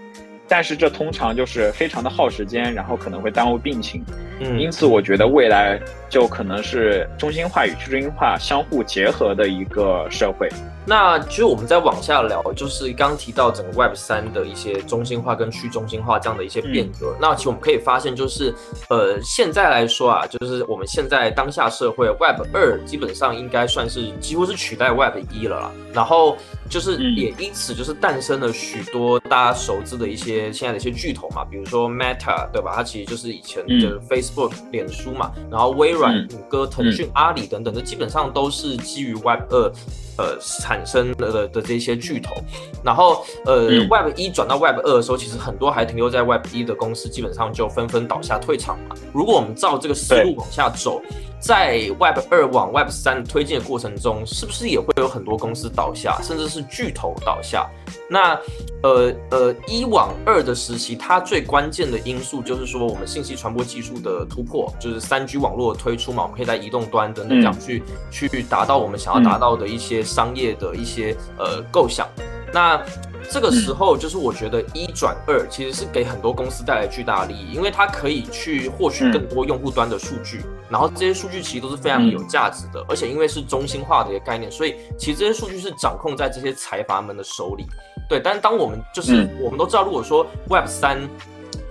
但是这通常就是非常的耗时间，然后可能会耽误病情。嗯，因此我觉得未来就可能是中心化与去中心化相互结合的一个社会。那其实我们再往下聊，就是刚提到整个 Web 三的一些中心化跟去中心化这样的一些变革。那其实我们可以发现，就是呃，现在来说啊，就是我们现在当下社会 Web 二基本上应该算是几乎是取代 Web 一了啦。然后就是也因此就是诞生了许多大家熟知的一些现在的一些巨头嘛，比如说 Meta 对吧？它其实就是以前的 Facebook 脸书嘛，然后微软、谷歌、腾讯、阿里等等这，基本上都是基于 Web 二。呃，产生的的的这些巨头，然后呃，Web 一转到 Web 二的时候，其实很多还停留在 Web 一的公司，基本上就纷纷倒下退场嘛。如果我们照这个思路往下走，在 Web 二往 Web 三推进的过程中，是不是也会有很多公司倒下，甚至是巨头倒下？那呃呃，一往二的时期，它最关键的因素就是说，我们信息传播技术的突破，就是三 G 网络推出嘛，我们可以在移动端等等这样去去达到我们想要达到的一些商业的一些呃构想。那这个时候，就是我觉得一转二其实是给很多公司带来巨大的利益，因为它可以去获取更多用户端的数据，然后这些数据其实都是非常有价值的，而且因为是中心化的一个概念，所以其实这些数据是掌控在这些财阀们的手里。对，但是当我们就是我们都知道，如果说 Web 三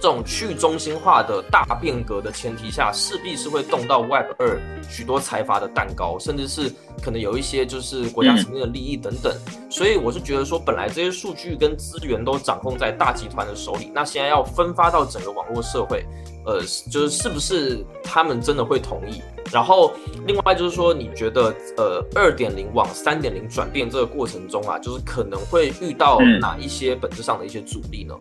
这种去中心化的大变革的前提下，势必是会动到 Web 二许多财阀的蛋糕，甚至是可能有一些就是国家层面的利益等等。所以我是觉得说，本来这些数据跟资源都掌控在大集团的手里，那现在要分发到整个网络社会，呃，就是是不是他们真的会同意？然后，另外就是说，你觉得呃，二点零往三点零转变这个过程中啊，就是可能会遇到哪一些本质上的一些阻力呢？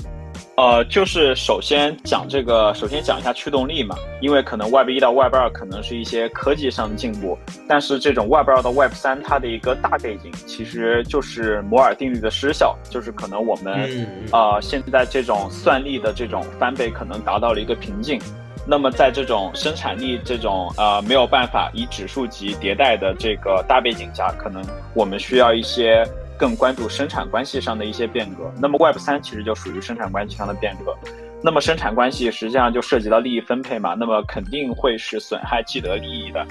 呃，就是首先讲这个，首先讲一下驱动力嘛，因为可能 Web 一到 Web 二可能是一些科技上的进步，但是这种 Web 二到 Web 三它的一个大背景其实就是摩尔定律的失效，就是可能我们呃现在这种算力的这种翻倍可能达到了一个瓶颈。那么，在这种生产力这种呃没有办法以指数级迭代的这个大背景下，可能我们需要一些更关注生产关系上的一些变革。那么，Web 三其实就属于生产关系上的变革。那么，生产关系实际上就涉及到利益分配嘛，那么肯定会是损害既得利益的，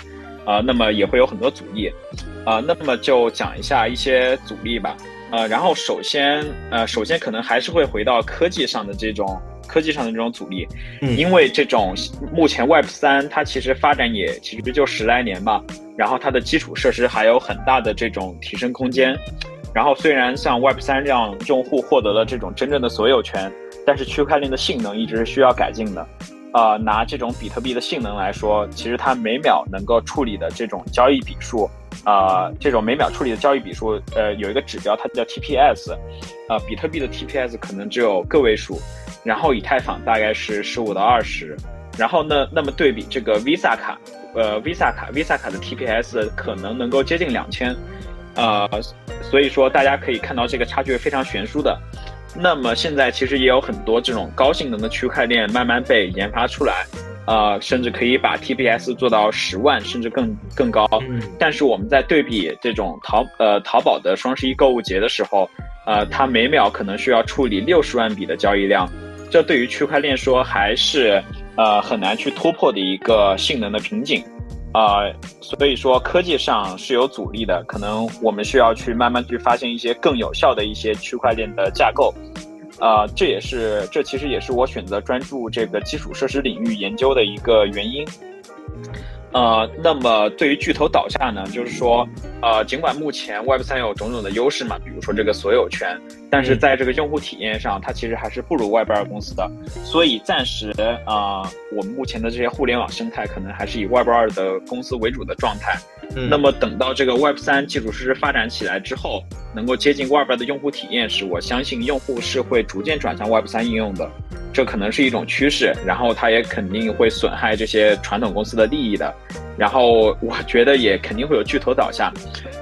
啊，那么也会有很多阻力，啊，那么就讲一下一些阻力吧，呃，然后首先，呃，首先可能还是会回到科技上的这种。科技上的这种阻力，因为这种目前 Web 三它其实发展也其实就十来年嘛，然后它的基础设施还有很大的这种提升空间。然后虽然像 Web 三这样用户获得了这种真正的所有权，但是区块链的性能一直是需要改进的。呃，拿这种比特币的性能来说，其实它每秒能够处理的这种交易笔数，呃，这种每秒处理的交易笔数，呃，有一个指标它叫 TPS，呃，比特币的 TPS 可能只有个位数。然后以太坊大概是十五到二十，然后呢，那么对比这个 Visa 卡，呃，Visa 卡，Visa 卡的 TPS 可能能够接近两千，呃，所以说大家可以看到这个差距是非常悬殊的。那么现在其实也有很多这种高性能的区块链慢慢被研发出来，呃，甚至可以把 TPS 做到十万甚至更更高。但是我们在对比这种淘呃淘宝的双十一购物节的时候，呃，它每秒可能需要处理六十万笔的交易量。这对于区块链说还是呃很难去突破的一个性能的瓶颈，啊，所以说科技上是有阻力的，可能我们需要去慢慢去发现一些更有效的一些区块链的架构，啊，这也是这其实也是我选择专注这个基础设施领域研究的一个原因。呃，那么对于巨头倒下呢，就是说，呃，尽管目前 Web 三有种种的优势嘛，比如说这个所有权，但是在这个用户体验上，它其实还是不如 Web 二公司的，所以暂时啊，我们目前的这些互联网生态可能还是以 Web 二的公司为主的状态。那么等到这个 Web 三基础设施发展起来之后，能够接近 Web 二的用户体验时，我相信用户是会逐渐转向 Web 三应用的。这可能是一种趋势，然后它也肯定会损害这些传统公司的利益的。然后我觉得也肯定会有巨头倒下，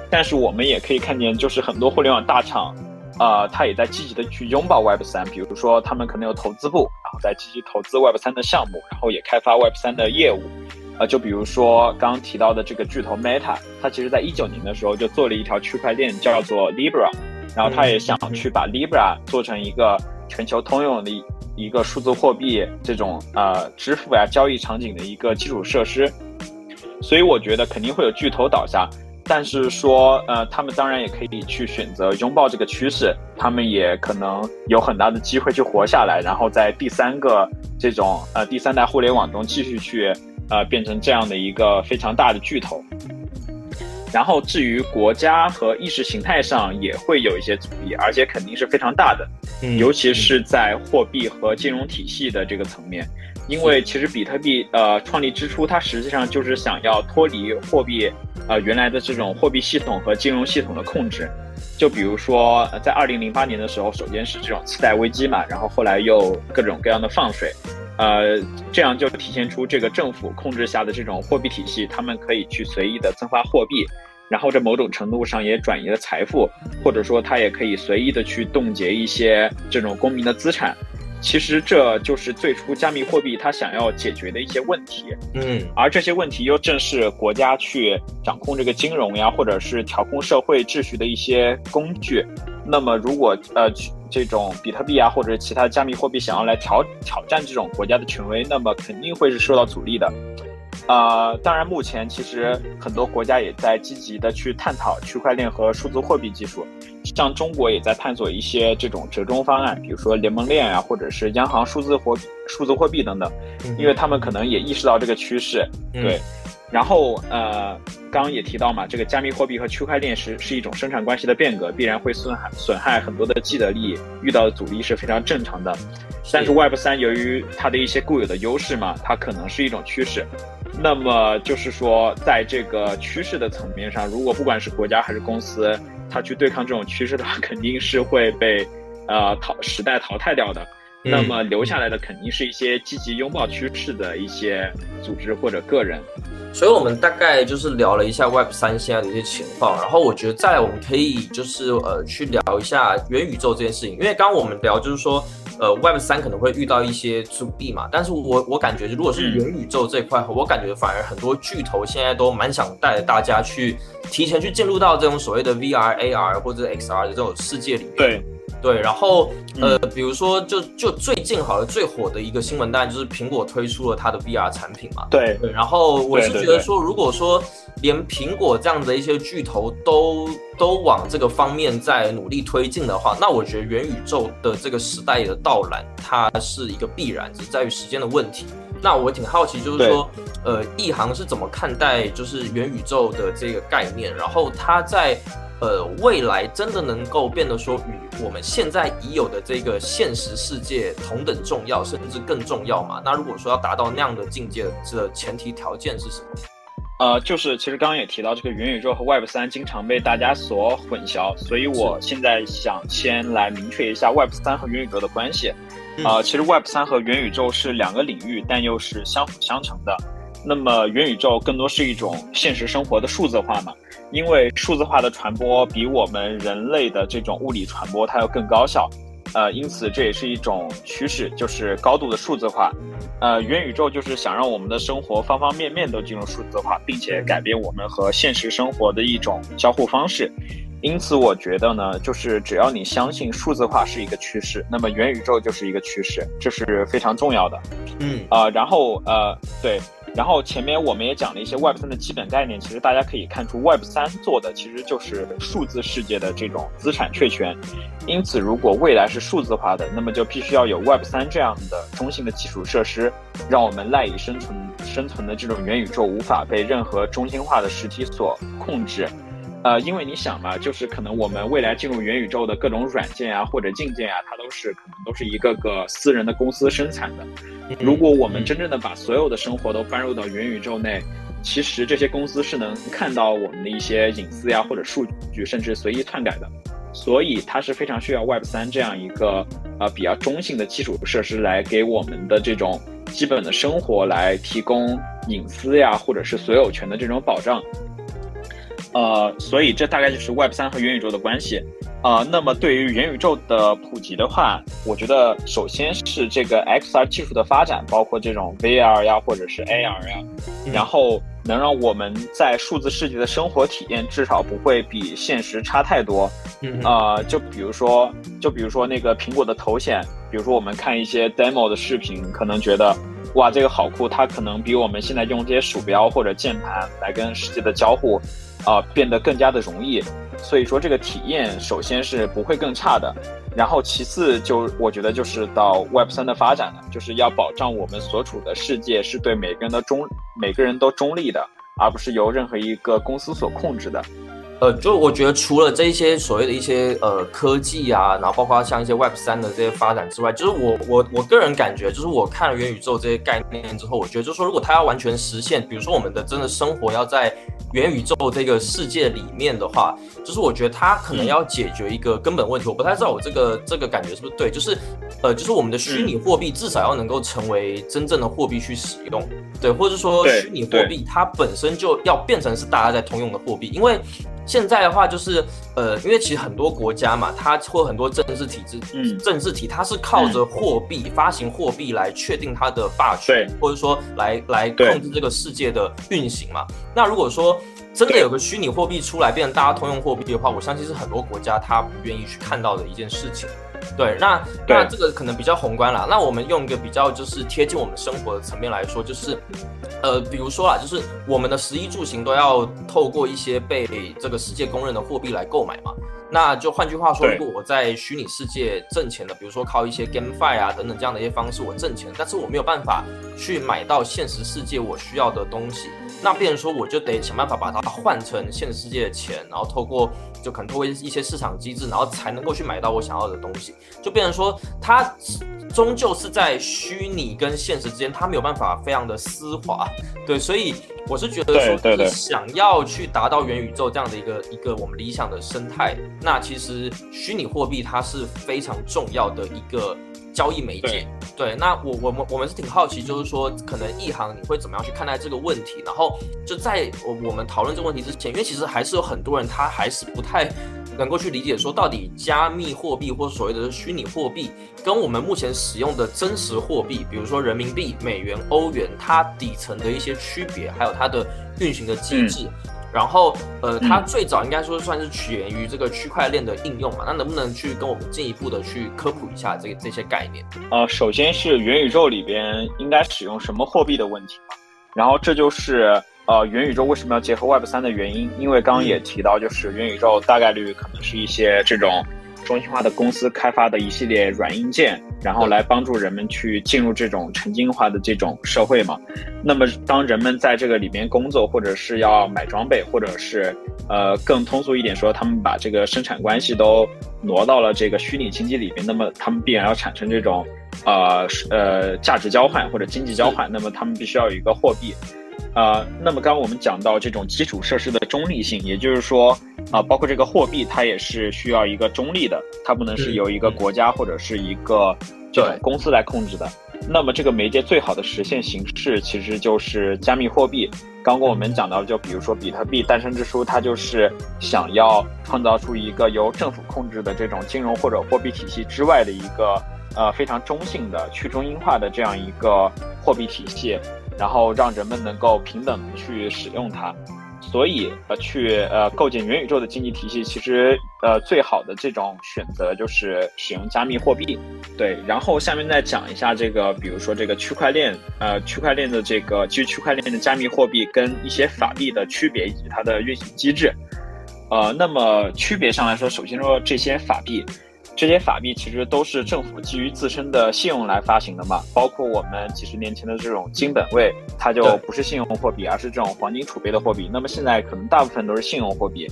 但是我们也可以看见，就是很多互联网大厂，啊，它也在积极的去拥抱 Web 三，比如说他们可能有投资部，然后在积极投资 Web 三的项目，然后也开发 Web 三的业务。呃，就比如说刚刚提到的这个巨头 Meta，它其实在一九年的时候就做了一条区块链叫做 Libra，然后它也想去把 Libra 做成一个全球通用的一个数字货币这种呃支付呀交易场景的一个基础设施。所以我觉得肯定会有巨头倒下，但是说呃他们当然也可以去选择拥抱这个趋势，他们也可能有很大的机会去活下来，然后在第三个这种呃第三代互联网中继续去。呃，变成这样的一个非常大的巨头，然后至于国家和意识形态上也会有一些阻力，而且肯定是非常大的，尤其是在货币和金融体系的这个层面，因为其实比特币呃创立之初，它实际上就是想要脱离货币呃原来的这种货币系统和金融系统的控制，就比如说在二零零八年的时候，首先是这种次贷危机嘛，然后后来又各种各样的放水。呃，这样就体现出这个政府控制下的这种货币体系，他们可以去随意的增发货币，然后这某种程度上也转移了财富，或者说他也可以随意的去冻结一些这种公民的资产。其实这就是最初加密货币它想要解决的一些问题。嗯，而这些问题又正是国家去掌控这个金融呀，或者是调控社会秩序的一些工具。那么如果呃。这种比特币啊，或者其他加密货币想要来挑挑战这种国家的权威，那么肯定会是受到阻力的。呃，当然，目前其实很多国家也在积极的去探讨区块链和数字货币技术，像中国也在探索一些这种折中方案，比如说联盟链啊，或者是央行数字货数字货币等等，因为他们可能也意识到这个趋势，对。然后呃，刚刚也提到嘛，这个加密货币和区块链是是一种生产关系的变革，必然会损害损害很多的既得利益，遇到的阻力是非常正常的。但是 Web 三由于它的一些固有的优势嘛，它可能是一种趋势。那么就是说，在这个趋势的层面上，如果不管是国家还是公司，它去对抗这种趋势的话，肯定是会被呃淘时代淘汰掉的。那么留下来的肯定是一些积极拥抱趋势的一些组织或者个人。所以，我们大概就是聊了一下 Web 三现在的一些情况，然后我觉得再来我们可以就是呃去聊一下元宇宙这件事情，因为刚刚我们聊就是说，呃 Web 三可能会遇到一些阻力嘛，但是我我感觉如果是元宇宙这一块，我感觉反而很多巨头现在都蛮想带着大家去提前去进入到这种所谓的 VR、AR 或者 XR 的这种世界里面。对。对，然后呃，比如说，就就最近好像最火的一个新闻，当然就是苹果推出了它的 VR 产品嘛。对对，然后我是觉得说，如果说连苹果这样的一些巨头都都往这个方面在努力推进的话，那我觉得元宇宙的这个时代的到来，它是一个必然，只在于时间的问题。那我挺好奇，就是说，呃，一航是怎么看待就是元宇宙的这个概念，然后它在。呃，未来真的能够变得说与我们现在已有的这个现实世界同等重要，甚至更重要吗？那如果说要达到那样的境界，这前提条件是什么？呃，就是其实刚刚也提到，这个元宇宙和 Web 三经常被大家所混淆，所以我现在想先来明确一下 Web 三和元宇宙的关系。啊，其实 Web 三和元宇宙是两个领域，但又是相辅相成的。那么元宇宙更多是一种现实生活的数字化嘛？因为数字化的传播比我们人类的这种物理传播它要更高效，呃，因此这也是一种趋势，就是高度的数字化。呃，元宇宙就是想让我们的生活方方面面都进入数字化，并且改变我们和现实生活的一种交互方式。因此，我觉得呢，就是只要你相信数字化是一个趋势，那么元宇宙就是一个趋势，这是非常重要的。嗯，啊，然后呃，对。然后前面我们也讲了一些 Web 三的基本概念，其实大家可以看出，Web 三做的其实就是数字世界的这种资产确权。因此，如果未来是数字化的，那么就必须要有 Web 三这样的中性的基础设施，让我们赖以生存生存的这种元宇宙无法被任何中心化的实体所控制。呃，因为你想嘛，就是可能我们未来进入元宇宙的各种软件啊，或者硬件啊，它都是可能都是一个个私人的公司生产的。如果我们真正的把所有的生活都搬入到元宇宙内，其实这些公司是能看到我们的一些隐私呀或者数据，甚至随意篡改的。所以它是非常需要 Web 三这样一个呃比较中性的基础设施来给我们的这种基本的生活来提供隐私呀，或者是所有权的这种保障。呃，所以这大概就是 Web 三和元宇宙的关系。啊，那么对于元宇宙的普及的话，我觉得首先是这个 XR 技术的发展，包括这种 VR 呀，或者是 AR 呀，然后能让我们在数字世界的生活体验至少不会比现实差太多。啊，就比如说，就比如说那个苹果的头显，比如说我们看一些 demo 的视频，可能觉得哇，这个好酷，它可能比我们现在用这些鼠标或者键盘来跟世界的交互，啊，变得更加的容易。所以说这个体验首先是不会更差的，然后其次就我觉得就是到 Web 三的发展了，就是要保障我们所处的世界是对每个人的中每个人都中立的，而不是由任何一个公司所控制的。呃，就我觉得除了这一些所谓的一些呃科技啊，然后包括像一些 Web 三的这些发展之外，就是我我我个人感觉，就是我看了元宇宙这些概念之后，我觉得就是说，如果它要完全实现，比如说我们的真的生活要在元宇宙这个世界里面的话，就是我觉得它可能要解决一个根本问题。我不太知道我这个这个感觉是不是对，就是呃，就是我们的虚拟货币至少要能够成为真正的货币去使用，对，或者说虚拟货币它本身就要变成是大家在通用的货币，因为。现在的话就是，呃，因为其实很多国家嘛，它或很多政治体制，嗯，政治体它是靠着货币发行货币来确定它的霸权，或者说来来控制这个世界的运行嘛。那如果说真的有个虚拟货币出来变成大家通用货币的话，我相信是很多国家他不愿意去看到的一件事情。对，那那这个可能比较宏观了。那我们用一个比较就是贴近我们生活的层面来说，就是，呃，比如说啦，就是我们的食衣住行都要透过一些被这个世界公认的货币来购买嘛。那就换句话说，如果我在虚拟世界挣钱的，比如说靠一些 GameFi 啊等等这样的一些方式我挣钱，但是我没有办法去买到现实世界我需要的东西，那变成说我就得想办法把它换成现实世界的钱，然后透过就可能透过一些市场机制，然后才能够去买到我想要的东西，就变成说它终究是在虚拟跟现实之间，它没有办法非常的丝滑，对，所以我是觉得说，想要去达到元宇宙这样的一个一个我们理想的生态。那其实虚拟货币它是非常重要的一个交易媒介。对，那我我们我们是挺好奇，就是说可能一行你会怎么样去看待这个问题？然后就在我我们讨论这个问题之前，因为其实还是有很多人他还是不太能够去理解说，到底加密货币或所谓的虚拟货币跟我们目前使用的真实货币，比如说人民币、美元、欧元，它底层的一些区别，还有它的运行的机制。然后，呃，它最早应该说算是起源于这个区块链的应用嘛？那能不能去跟我们进一步的去科普一下这这些概念？呃，首先是元宇宙里边应该使用什么货币的问题嘛？然后这就是呃元宇宙为什么要结合 Web 三的原因，因为刚刚也提到，就是元宇宙大概率可能是一些这种。中心化的公司开发的一系列软硬件，然后来帮助人们去进入这种沉浸化的这种社会嘛。那么，当人们在这个里面工作，或者是要买装备，或者是呃更通俗一点说，他们把这个生产关系都挪到了这个虚拟经济里面，那么他们必然要产生这种呃呃价值交换或者经济交换，那么他们必须要有一个货币。呃，那么刚刚我们讲到这种基础设施的中立性，也就是说，啊，包括这个货币，它也是需要一个中立的，它不能是由一个国家或者是一个这种公司来控制的。那么这个媒介最好的实现形式其实就是加密货币。刚刚我们讲到，就比如说比特币诞生之初，它就是想要创造出一个由政府控制的这种金融或者货币体系之外的一个呃非常中性的去中心化的这样一个货币体系。然后让人们能够平等的去使用它，所以呃，去呃构建元宇宙的经济体系，其实呃最好的这种选择就是使用加密货币。对，然后下面再讲一下这个，比如说这个区块链，呃，区块链的这个基于区块链的加密货币跟一些法币的区别以及它的运行机制。呃，那么区别上来说，首先说这些法币。这些法币其实都是政府基于自身的信用来发行的嘛，包括我们几十年前的这种金本位，它就不是信用货币，而是这种黄金储备的货币。那么现在可能大部分都是信用货币，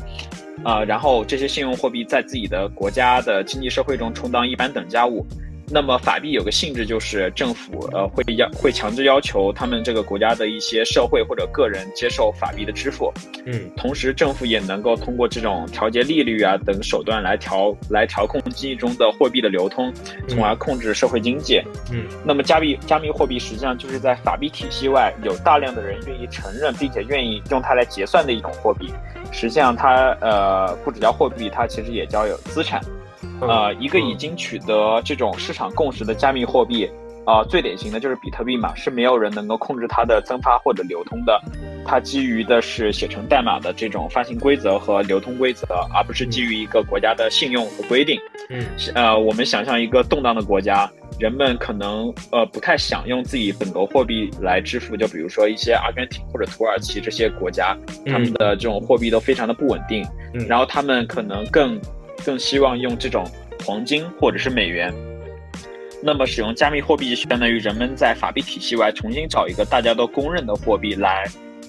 啊，然后这些信用货币在自己的国家的经济社会中充当一般等价物，那么法币有个性质就是政府呃会要会强制要求他们这个国家的一些社会或者个人接受法币的支付，嗯，同时政府也能够通过这种调节利率啊等手段来调来调控经济中的货币的流通，从而控制社会经济。嗯，那么加密加密货币实际上就是在法币体系外有大量的人愿意承认并且愿意用它来结算的一种货币。实际上它呃不只叫货币，它其实也叫有资产。呃，一个已经取得这种市场共识的加密货币，啊，最典型的就是比特币嘛，是没有人能够控制它的增发或者流通的。它基于的是写成代码的这种发行规则和流通规则，而不是基于一个国家的信用和规定。嗯，呃，我们想象一个动荡的国家，人们可能呃不太想用自己本国货币来支付，就比如说一些阿根廷或者土耳其这些国家，他们的这种货币都非常的不稳定，嗯然后他们可能更。更希望用这种黄金或者是美元，那么使用加密货币相当于人们在法币体系外重新找一个大家都公认的货币来，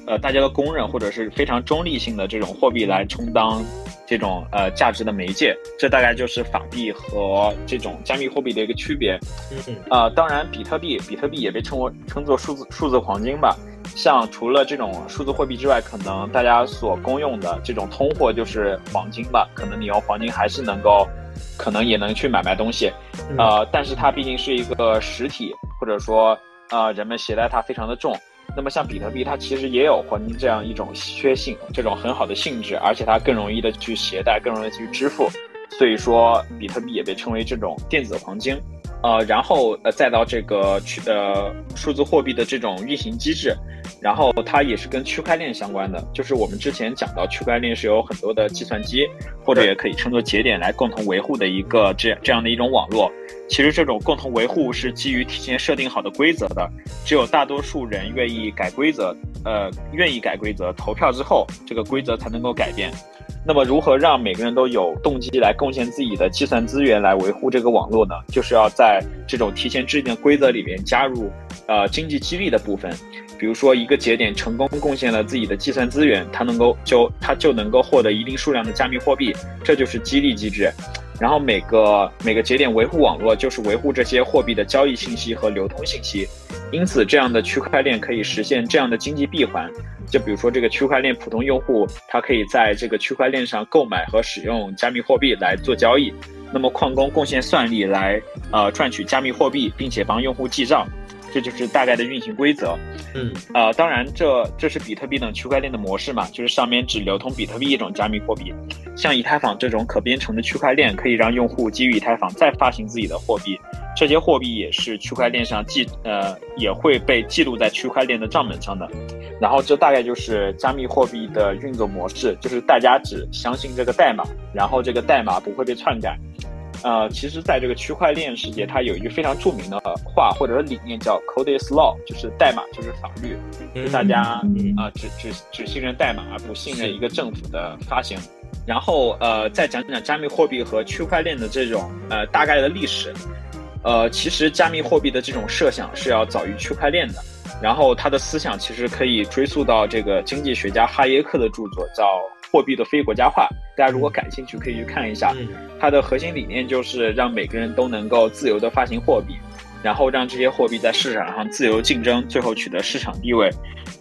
呃，大家都公认或者是非常中立性的这种货币来充当这种呃价值的媒介。这大概就是法币和这种加密货币的一个区别。嗯，啊，当然，比特币，比特币也被称为称作数字数字黄金吧。像除了这种数字货币之外，可能大家所公用的这种通货就是黄金吧。可能你用黄金还是能够，可能也能去买卖东西，呃，但是它毕竟是一个实体，或者说呃人们携带它非常的重。那么像比特币，它其实也有黄金这样一种稀缺性，这种很好的性质，而且它更容易的去携带，更容易去支付。所以说，比特币也被称为这种电子黄金。呃，然后呃，再到这个区呃数字货币的这种运行机制，然后它也是跟区块链相关的。就是我们之前讲到，区块链是有很多的计算机，或者也可以称作节点来共同维护的一个这这样的一种网络。其实这种共同维护是基于提前设定好的规则的，只有大多数人愿意改规则，呃，愿意改规则，投票之后，这个规则才能够改变。那么，如何让每个人都有动机来贡献自己的计算资源来维护这个网络呢？就是要在这种提前制定的规则里面加入，呃，经济激励的部分。比如说，一个节点成功贡献了自己的计算资源，它能够就它就能够获得一定数量的加密货币，这就是激励机制。然后每个每个节点维护网络，就是维护这些货币的交易信息和流通信息。因此，这样的区块链可以实现这样的经济闭环。就比如说，这个区块链普通用户，他可以在这个区块链上购买和使用加密货币来做交易。那么，矿工贡献算力来呃赚取加密货币，并且帮用户记账。这就是大概的运行规则。嗯，呃，当然，这这是比特币等区块链的模式嘛，就是上面只流通比特币一种加密货币。像以太坊这种可编程的区块链，可以让用户基于以太坊再发行自己的货币。这些货币也是区块链上记呃也会被记录在区块链的账本上的。然后这大概就是加密货币的运作模式，就是大家只相信这个代码，然后这个代码不会被篡改。呃，其实，在这个区块链世界，它有一句非常著名的话或者说理念叫 “code is law”，就是代码就是法律，就大家啊只只只信任代码而不信任一个政府的发行。然后呃，再讲讲加密货币和区块链的这种呃大概的历史。呃，其实加密货币的这种设想是要早于区块链的。然后他的思想其实可以追溯到这个经济学家哈耶克的著作，叫《货币的非国家化》。大家如果感兴趣，可以去看一下。它的核心理念就是让每个人都能够自由的发行货币，然后让这些货币在市场上自由竞争，最后取得市场地位。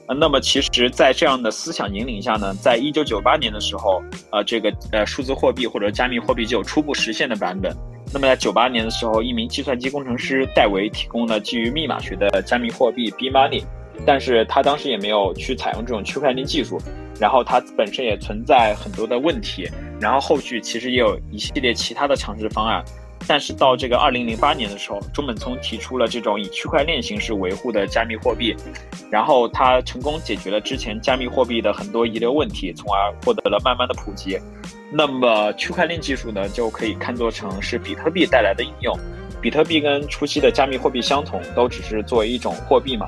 呃，那么其实，在这样的思想引领下呢，在一九九八年的时候，呃，这个呃数字货币或者加密货币就有初步实现的版本。那么在九八年的时候，一名计算机工程师戴维提供了基于密码学的加密货币 B Money，但是他当时也没有去采用这种区块链技术，然后它本身也存在很多的问题，然后后续其实也有一系列其他的尝试方案，但是到这个二零零八年的时候，中本聪提出了这种以区块链形式维护的加密货币，然后他成功解决了之前加密货币的很多遗留问题，从而获得了慢慢的普及。那么区块链技术呢，就可以看作成是比特币带来的应用。比特币跟初期的加密货币相同，都只是作为一种货币嘛。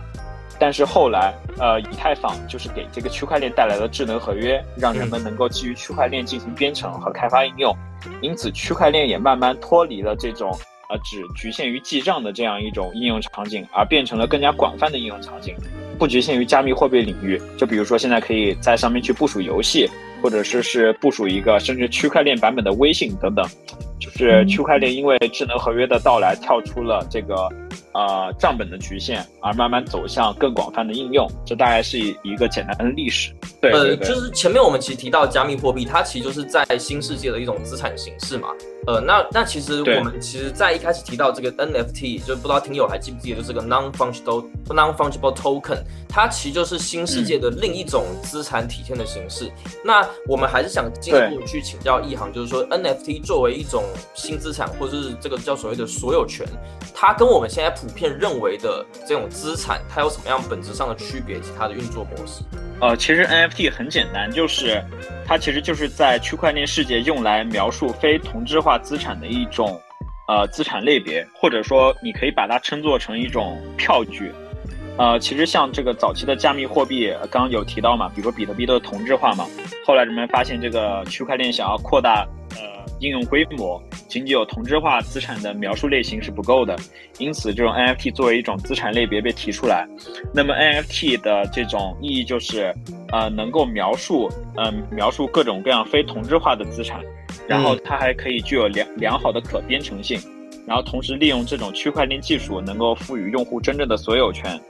但是后来，呃，以太坊就是给这个区块链带来了智能合约，让人们能够基于区块链进行编程和开发应用。因此，区块链也慢慢脱离了这种呃只局限于记账的这样一种应用场景，而变成了更加广泛的应用场景，不局限于加密货币领域。就比如说，现在可以在上面去部署游戏。或者是是部署一个甚至区块链版本的微信等等，就是就是区块链因为智能合约的到来，跳出了这个呃账本的局限，而慢慢走向更广泛的应用。这大概是一一个简单的历史。对，呃，就是前面我们其实提到加密货币，它其实就是在新世界的一种资产形式嘛。呃，那那其实我们其实在一开始提到这个 NFT，就不知道听友还记不记得，就是个 non-fungible non-fungible token，它其实就是新世界的另一种资产体现的形式。那我们还是想进一步去请教一行，就是说 NFT 作为一种新资产，或者是这个叫所谓的所有权，它跟我们现在普遍认为的这种资产，它有什么样本质上的区别及它的运作模式？呃，其实 NFT 很简单，就是它其实就是在区块链世界用来描述非同质化资产的一种呃资产类别，或者说你可以把它称作成一种票据。呃，其实像这个早期的加密货币，刚刚有提到嘛，比如说比特币都是同质化嘛，后来人们发现这个区块链想要扩大应用规模。仅仅有同质化资产的描述类型是不够的，因此这种 NFT 作为一种资产类别被提出来。那么 NFT 的这种意义就是，呃，能够描述，嗯，描述各种各样非同质化的资产，然后它还可以具有良良好的可编程性，然后同时利用这种区块链技术能够赋予用户真正的所有权。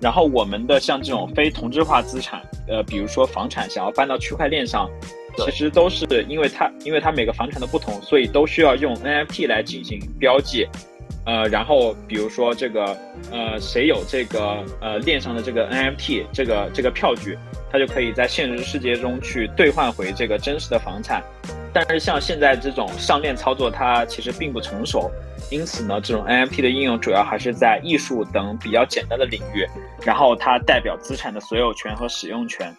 然后我们的像这种非同质化资产，呃，比如说房产，想要搬到区块链上。其实都是因为它，因为它每个房产的不同，所以都需要用 NFT 来进行标记。呃，然后比如说这个，呃，谁有这个呃链上的这个 NFT 这个这个票据，他就可以在现实世界中去兑换回这个真实的房产。但是像现在这种上链操作，它其实并不成熟，因此呢，这种 NFT 的应用主要还是在艺术等比较简单的领域，然后它代表资产的所有权和使用权。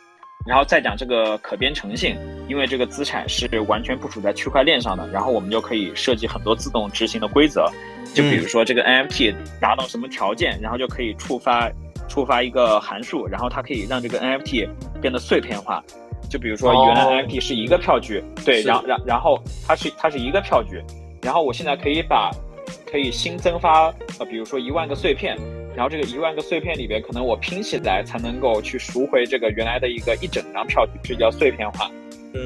然后再讲这个可编程性，因为这个资产是完全部署在区块链上的，然后我们就可以设计很多自动执行的规则，就比如说这个 NFT 达到什么条件，然后就可以触发触发一个函数，然后它可以让这个 NFT 变得碎片化。就比如说原来 NFT 是一个票据，对，然然然后它是它是一个票据，然后我现在可以把可以新增发呃，比如说一万个碎片。然后这个一万个碎片里边，可能我拼起来才能够去赎回这个原来的一个一整张票据，这叫碎片化。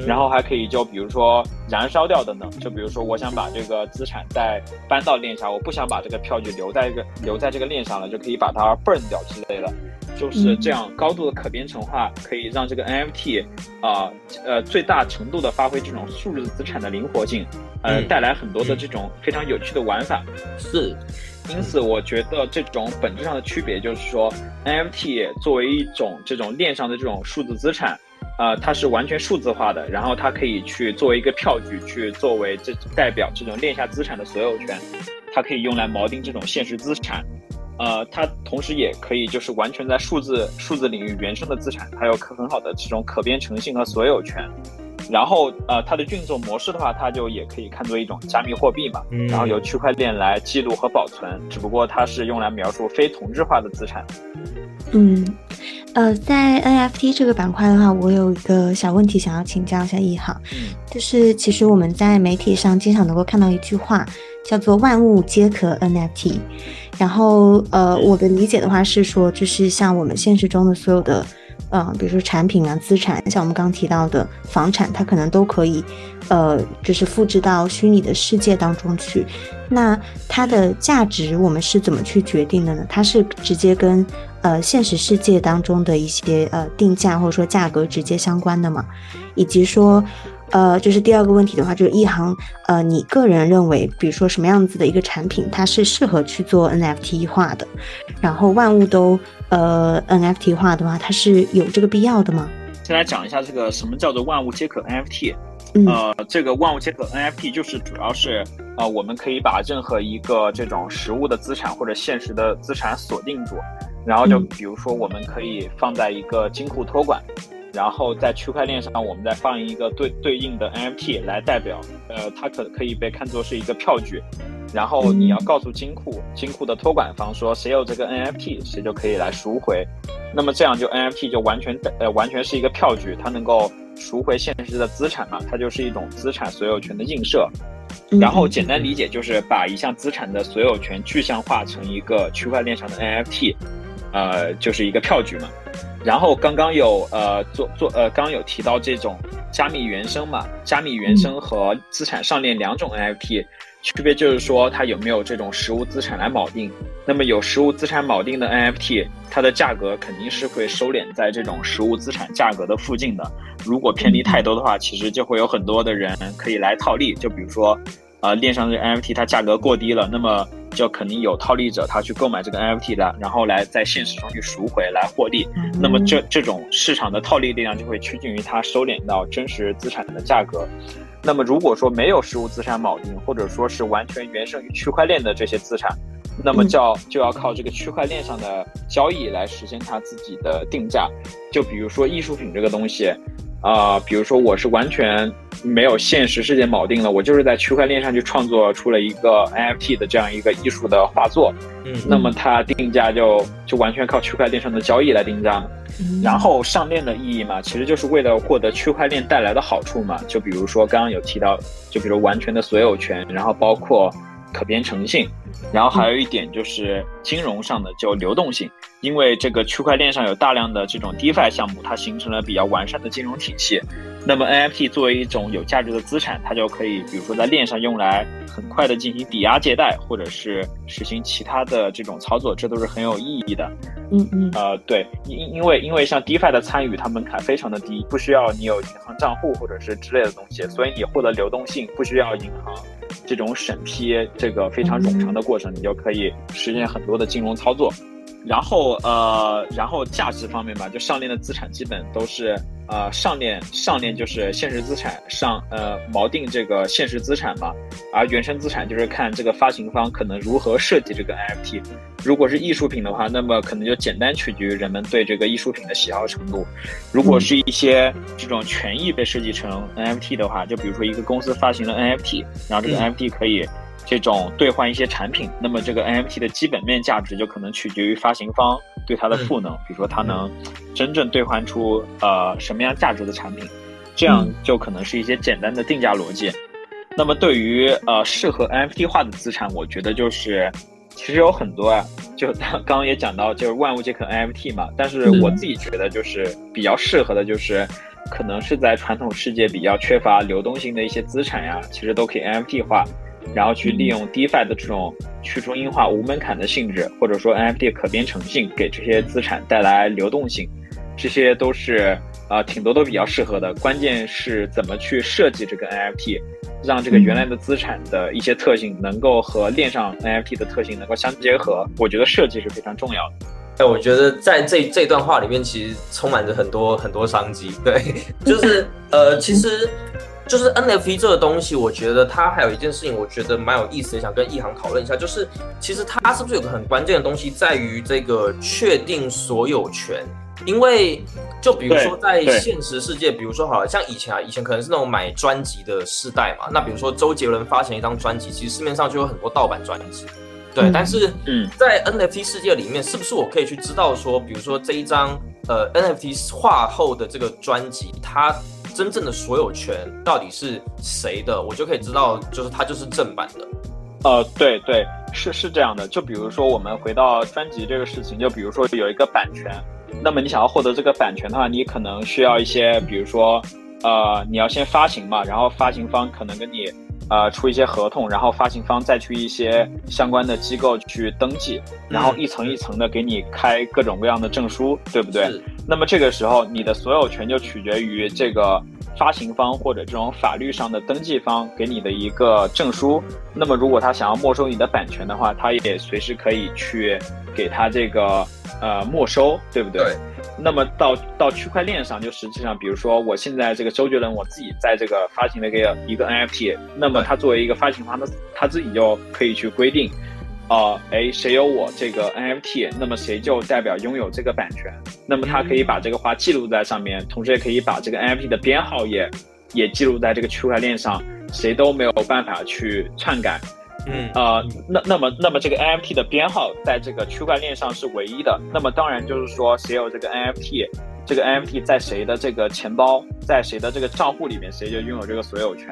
然后还可以就比如说燃烧掉等等，就比如说我想把这个资产再搬到链上，我不想把这个票据留在一个留在这个链上了，就可以把它 burn 掉之类的。就是这样高度的可编程化，可以让这个 NFT 啊呃最大程度的发挥这种数字资产的灵活性，呃带来很多的这种非常有趣的玩法。是。因此，我觉得这种本质上的区别就是说，NFT 作为一种这种链上的这种数字资产，呃，它是完全数字化的，然后它可以去作为一个票据，去作为这代表这种链下资产的所有权，它可以用来锚定这种现实资产，呃，它同时也可以就是完全在数字数字领域原生的资产，它有可很好的这种可编程性和所有权。然后，呃，它的运作模式的话，它就也可以看作一种加密货币嘛。然后由区块链来记录和保存，只不过它是用来描述非同质化的资产。嗯，呃，在 NFT 这个板块的话，我有一个小问题想要请教一下一航，就是其实我们在媒体上经常能够看到一句话，叫做“万物皆可 NFT”。然后，呃，我的理解的话是说，就是像我们现实中的所有的。嗯，比如说产品啊、资产，像我们刚刚提到的房产，它可能都可以，呃，就是复制到虚拟的世界当中去。那它的价值，我们是怎么去决定的呢？它是直接跟呃现实世界当中的一些呃定价或者说价格直接相关的嘛？以及说。呃，就是第二个问题的话，就是一行，呃，你个人认为，比如说什么样子的一个产品，它是适合去做 NFT 化的？然后万物都呃 NFT 化的话，它是有这个必要的吗？先来讲一下这个什么叫做万物皆可 NFT。呃，这个万物皆可 NFT 就是主要是呃，我们可以把任何一个这种实物的资产或者现实的资产锁定住，然后就比如说我们可以放在一个金库托管。然后在区块链上，我们再放一个对对应的 NFT 来代表，呃，它可可以被看作是一个票据。然后你要告诉金库，金库的托管方说谁有这个 NFT，谁就可以来赎回。那么这样就 NFT 就完全呃完全是一个票据，它能够赎回现实的资产嘛？它就是一种资产所有权的映射。然后简单理解就是把一项资产的所有权具象化成一个区块链上的 NFT，呃，就是一个票据嘛。然后刚刚有呃做做呃刚刚有提到这种加密原生嘛，加密原生和资产上链两种 NFT，区别就是说它有没有这种实物资产来锚定。那么有实物资产锚定的 NFT，它的价格肯定是会收敛在这种实物资产价格的附近的。如果偏离太多的话，其实就会有很多的人可以来套利。就比如说，呃，链上的 NFT 它价格过低了，那么就肯定有套利者他去购买这个 NFT 的，然后来在现实中去赎回来获利。那么这这种市场的套利力量就会趋近于它收敛到真实资产的价格。那么如果说没有实物资产锚定，或者说是完全原生于区块链的这些资产。那么就要就要靠这个区块链上的交易来实现它自己的定价。就比如说艺术品这个东西，啊，比如说我是完全没有现实世界锚定了，我就是在区块链上去创作出了一个 NFT 的这样一个艺术的画作。嗯，那么它定价就就完全靠区块链上的交易来定价。然后上链的意义嘛，其实就是为了获得区块链带来的好处嘛。就比如说刚刚有提到，就比如完全的所有权，然后包括。可编程性，然后还有一点就是金融上的就流动性，因为这个区块链上有大量的这种 DeFi 项目，它形成了比较完善的金融体系。那么 NFT 作为一种有价值的资产，它就可以比如说在链上用来很快的进行抵押借贷，或者是实行其他的这种操作，这都是很有意义的。嗯嗯，呃，对，因因为因为像 DeFi 的参与，它门槛非常的低，不需要你有银行账户或者是之类的东西，所以你获得流动性不需要银行。这种审批这个非常冗长的过程，你就可以实现很多的金融操作。然后呃，然后价值方面吧，就上链的资产基本都是。呃，上链上链就是现实资产上，呃，锚定这个现实资产嘛，而原生资产就是看这个发行方可能如何设计这个 NFT。如果是艺术品的话，那么可能就简单取决于人们对这个艺术品的喜好程度。如果是一些这种权益被设计成 NFT 的话，就比如说一个公司发行了 NFT，然后这个 NFT 可以。这种兑换一些产品，那么这个 NFT 的基本面价值就可能取决于发行方对它的赋能，比如说它能真正兑换出呃什么样价值的产品，这样就可能是一些简单的定价逻辑。那么对于呃适合 NFT 化的资产，我觉得就是其实有很多啊，就 刚刚也讲到，就是万物皆可 NFT 嘛。但是我自己觉得就是比较适合的就是可能是在传统世界比较缺乏流动性的一些资产呀，其实都可以 NFT 化。然后去利用 DeFi 的这种去中心化、无门槛的性质，或者说 NFT 可编程性，给这些资产带来流动性，这些都是啊挺多都比较适合的。关键是怎么去设计这个 NFT，让这个原来的资产的一些特性能够和链上 NFT 的特性能够相结合。我觉得设计是非常重要的。哎，我觉得在这这段话里面，其实充满着很多很多商机。对，就是 呃，其实。就是 NFT 这个东西，我觉得它还有一件事情，我觉得蛮有意思的，想跟一航讨论一下，就是其实它是不是有个很关键的东西，在于这个确定所有权。因为就比如说在现实世界，比如说好了，像以前啊，以前可能是那种买专辑的时代嘛，那比如说周杰伦发行一张专辑，其实市面上就有很多盗版专辑。对，但是嗯，在 NFT 世界里面，是不是我可以去知道说，比如说这一张呃 NFT 画后的这个专辑，它真正的所有权到底是谁的，我就可以知道，就是它就是正版的。呃，对对，是是这样的。就比如说，我们回到专辑这个事情，就比如说有一个版权，那么你想要获得这个版权的话，你可能需要一些，比如说，呃，你要先发行嘛，然后发行方可能跟你呃出一些合同，然后发行方再去一些相关的机构去登记，然后一层一层的给你开各种各样的证书，对不对？那么这个时候，你的所有权就取决于这个发行方或者这种法律上的登记方给你的一个证书。那么如果他想要没收你的版权的话，他也随时可以去给他这个呃没收，对不对？对。那么到到区块链上，就实际上，比如说我现在这个周杰伦我自己在这个发行了一个一个 NFT，那么他作为一个发行方，他他自己就可以去规定。啊，哎，谁有我这个 NFT，那么谁就代表拥有这个版权。那么他可以把这个花记录在上面，同时也可以把这个 NFT 的编号也也记录在这个区块链上，谁都没有办法去篡改。嗯，呃，那那么那么这个 NFT 的编号在这个区块链上是唯一的。那么当然就是说，谁有这个 NFT，这个 NFT 在谁的这个钱包，在谁的这个账户里面，谁就拥有这个所有权。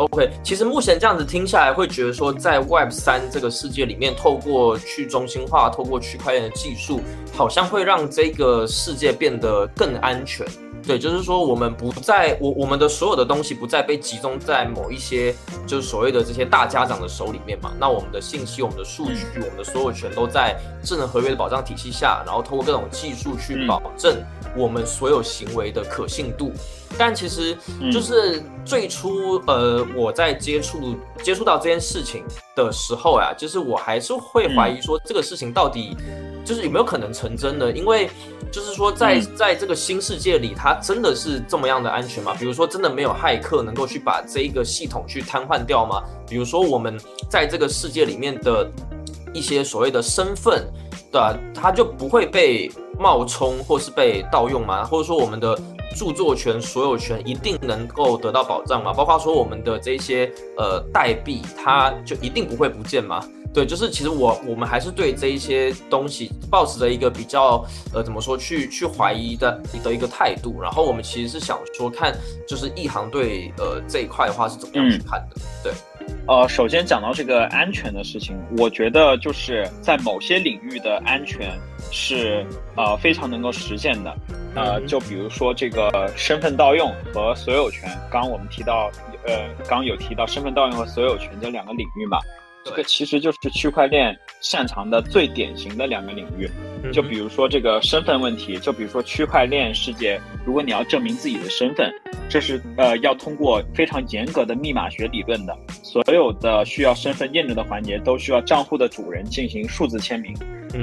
OK，其实目前这样子听下来，会觉得说，在 Web 三这个世界里面，透过去中心化、透过区块链的技术，好像会让这个世界变得更安全。对，就是说我们不再我我们的所有的东西不再被集中在某一些就是所谓的这些大家长的手里面嘛。那我们的信息、我们的数据、我们的所有权都在智能合约的保障体系下，然后通过各种技术去保证我们所有行为的可信度。但其实就是最初呃我在接触接触到这件事情的时候啊，就是我还是会怀疑说这个事情到底就是有没有可能成真的，因为。就是说，在在这个新世界里，它真的是这么样的安全吗？比如说，真的没有骇客能够去把这一个系统去瘫痪掉吗？比如说，我们在这个世界里面的一些所谓的身份，对吧？它就不会被冒充或是被盗用吗？或者说，我们的著作权、所有权一定能够得到保障吗？包括说，我们的这些呃代币，它就一定不会不见吗？对，就是其实我我们还是对这一些东西保持着一个比较呃怎么说去去怀疑的的一个态度，然后我们其实是想说看就是一行对呃这一块的话是怎么样去看的。对，呃，首先讲到这个安全的事情，我觉得就是在某些领域的安全是呃非常能够实现的，呃，就比如说这个身份盗用和所有权，刚刚我们提到呃刚有提到身份盗用和所有权这两个领域嘛。这个其实就是区块链擅长的最典型的两个领域，就比如说这个身份问题，就比如说区块链世界，如果你要证明自己的身份，这是呃要通过非常严格的密码学理论的，所有的需要身份验证的环节都需要账户的主人进行数字签名，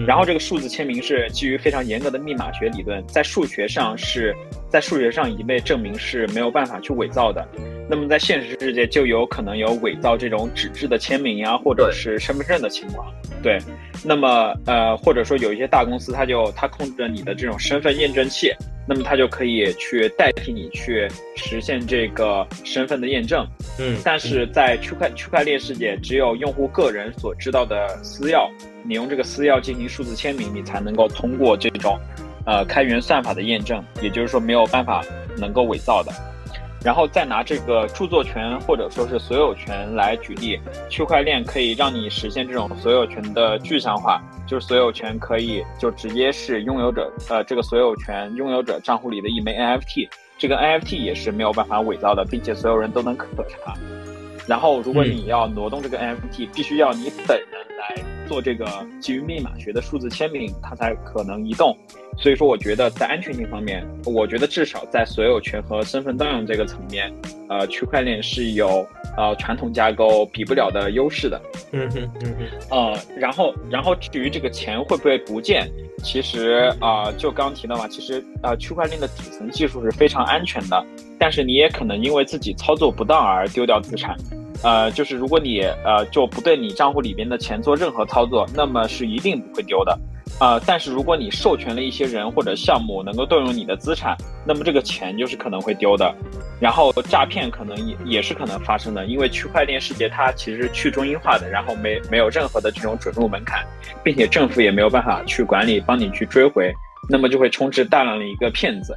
然后这个数字签名是基于非常严格的密码学理论，在数学上是在数学上已经被证明是没有办法去伪造的。那么在现实世界就有可能有伪造这种纸质的签名呀，或者是身份证的情况。对，那么呃，或者说有一些大公司，它就它控制着你的这种身份验证器，那么它就可以去代替你去实现这个身份的验证。嗯，但是在区块区块链世界，只有用户个人所知道的私钥，你用这个私钥进行数字签名，你才能够通过这种呃开源算法的验证，也就是说没有办法能够伪造的。然后再拿这个著作权或者说是所有权来举例，区块链可以让你实现这种所有权的具象化，就是所有权可以就直接是拥有者，呃，这个所有权拥有者账户里的一枚 NFT，这个 NFT 也是没有办法伪造的，并且所有人都能可查。然后如果你要挪动这个 NFT，必须要你本人来做这个基于密码学的数字签名，它才可能移动。所以说，我觉得在安全性方面，我觉得至少在所有权和身份盗用这个层面，呃，区块链是有呃传统架构比不了的优势的。嗯哼，嗯哼。呃，然后，然后至于这个钱会不会不见，其实啊，就刚提到嘛，其实呃，区块链的底层技术是非常安全的，但是你也可能因为自己操作不当而丢掉资产。呃，就是如果你呃就不对你账户里边的钱做任何操作，那么是一定不会丢的。啊，但是如果你授权了一些人或者项目能够动用你的资产，那么这个钱就是可能会丢的，然后诈骗可能也也是可能发生的，因为区块链世界它其实是去中心化的，然后没没有任何的这种准入门槛，并且政府也没有办法去管理帮你去追回，那么就会充斥大量的一个骗子，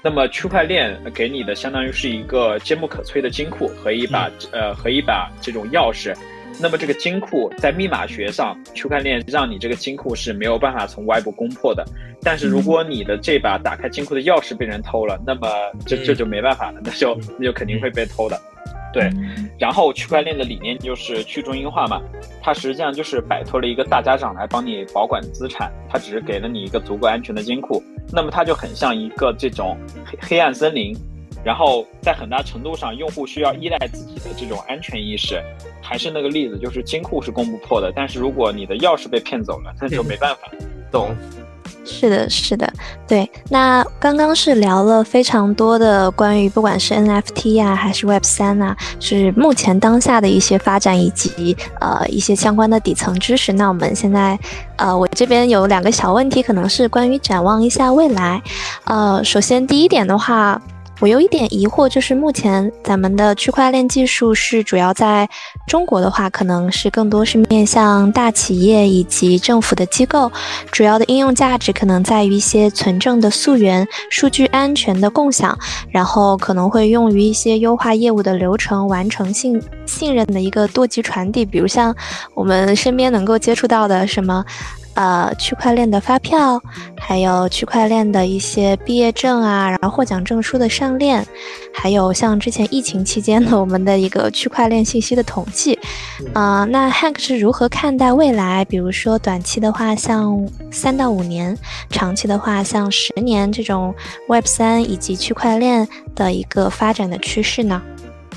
那么区块链给你的相当于是一个坚不可摧的金库和一把呃和一把这种钥匙。那么这个金库在密码学上，区块链让你这个金库是没有办法从外部攻破的。但是如果你的这把打开金库的钥匙被人偷了，那么这这就没办法了，那就那就肯定会被偷的。对，然后区块链的理念就是去中心化嘛，它实际上就是摆脱了一个大家长来帮你保管资产，它只是给了你一个足够安全的金库，那么它就很像一个这种黑黑暗森林。然后在很大程度上，用户需要依赖自己的这种安全意识。还是那个例子，就是金库是攻不破的，但是如果你的钥匙被骗走了，那就没办法。懂？是的，是的，对。那刚刚是聊了非常多的关于不管是 NFT 啊，还是 Web 三啊，是目前当下的一些发展以及呃一些相关的底层知识。那我们现在呃，我这边有两个小问题，可能是关于展望一下未来。呃，首先第一点的话。我有一点疑惑，就是目前咱们的区块链技术是主要在中国的话，可能是更多是面向大企业以及政府的机构，主要的应用价值可能在于一些存证的溯源、数据安全的共享，然后可能会用于一些优化业务的流程、完成信信任的一个多级传递，比如像我们身边能够接触到的什么。呃区块链的发票，还有区块链的一些毕业证啊，然后获奖证书的上链，还有像之前疫情期间的我们的一个区块链信息的统计。呃，那 Hank 是如何看待未来？比如说短期的话，像三到五年；长期的话，像十年这种 Web 三以及区块链的一个发展的趋势呢？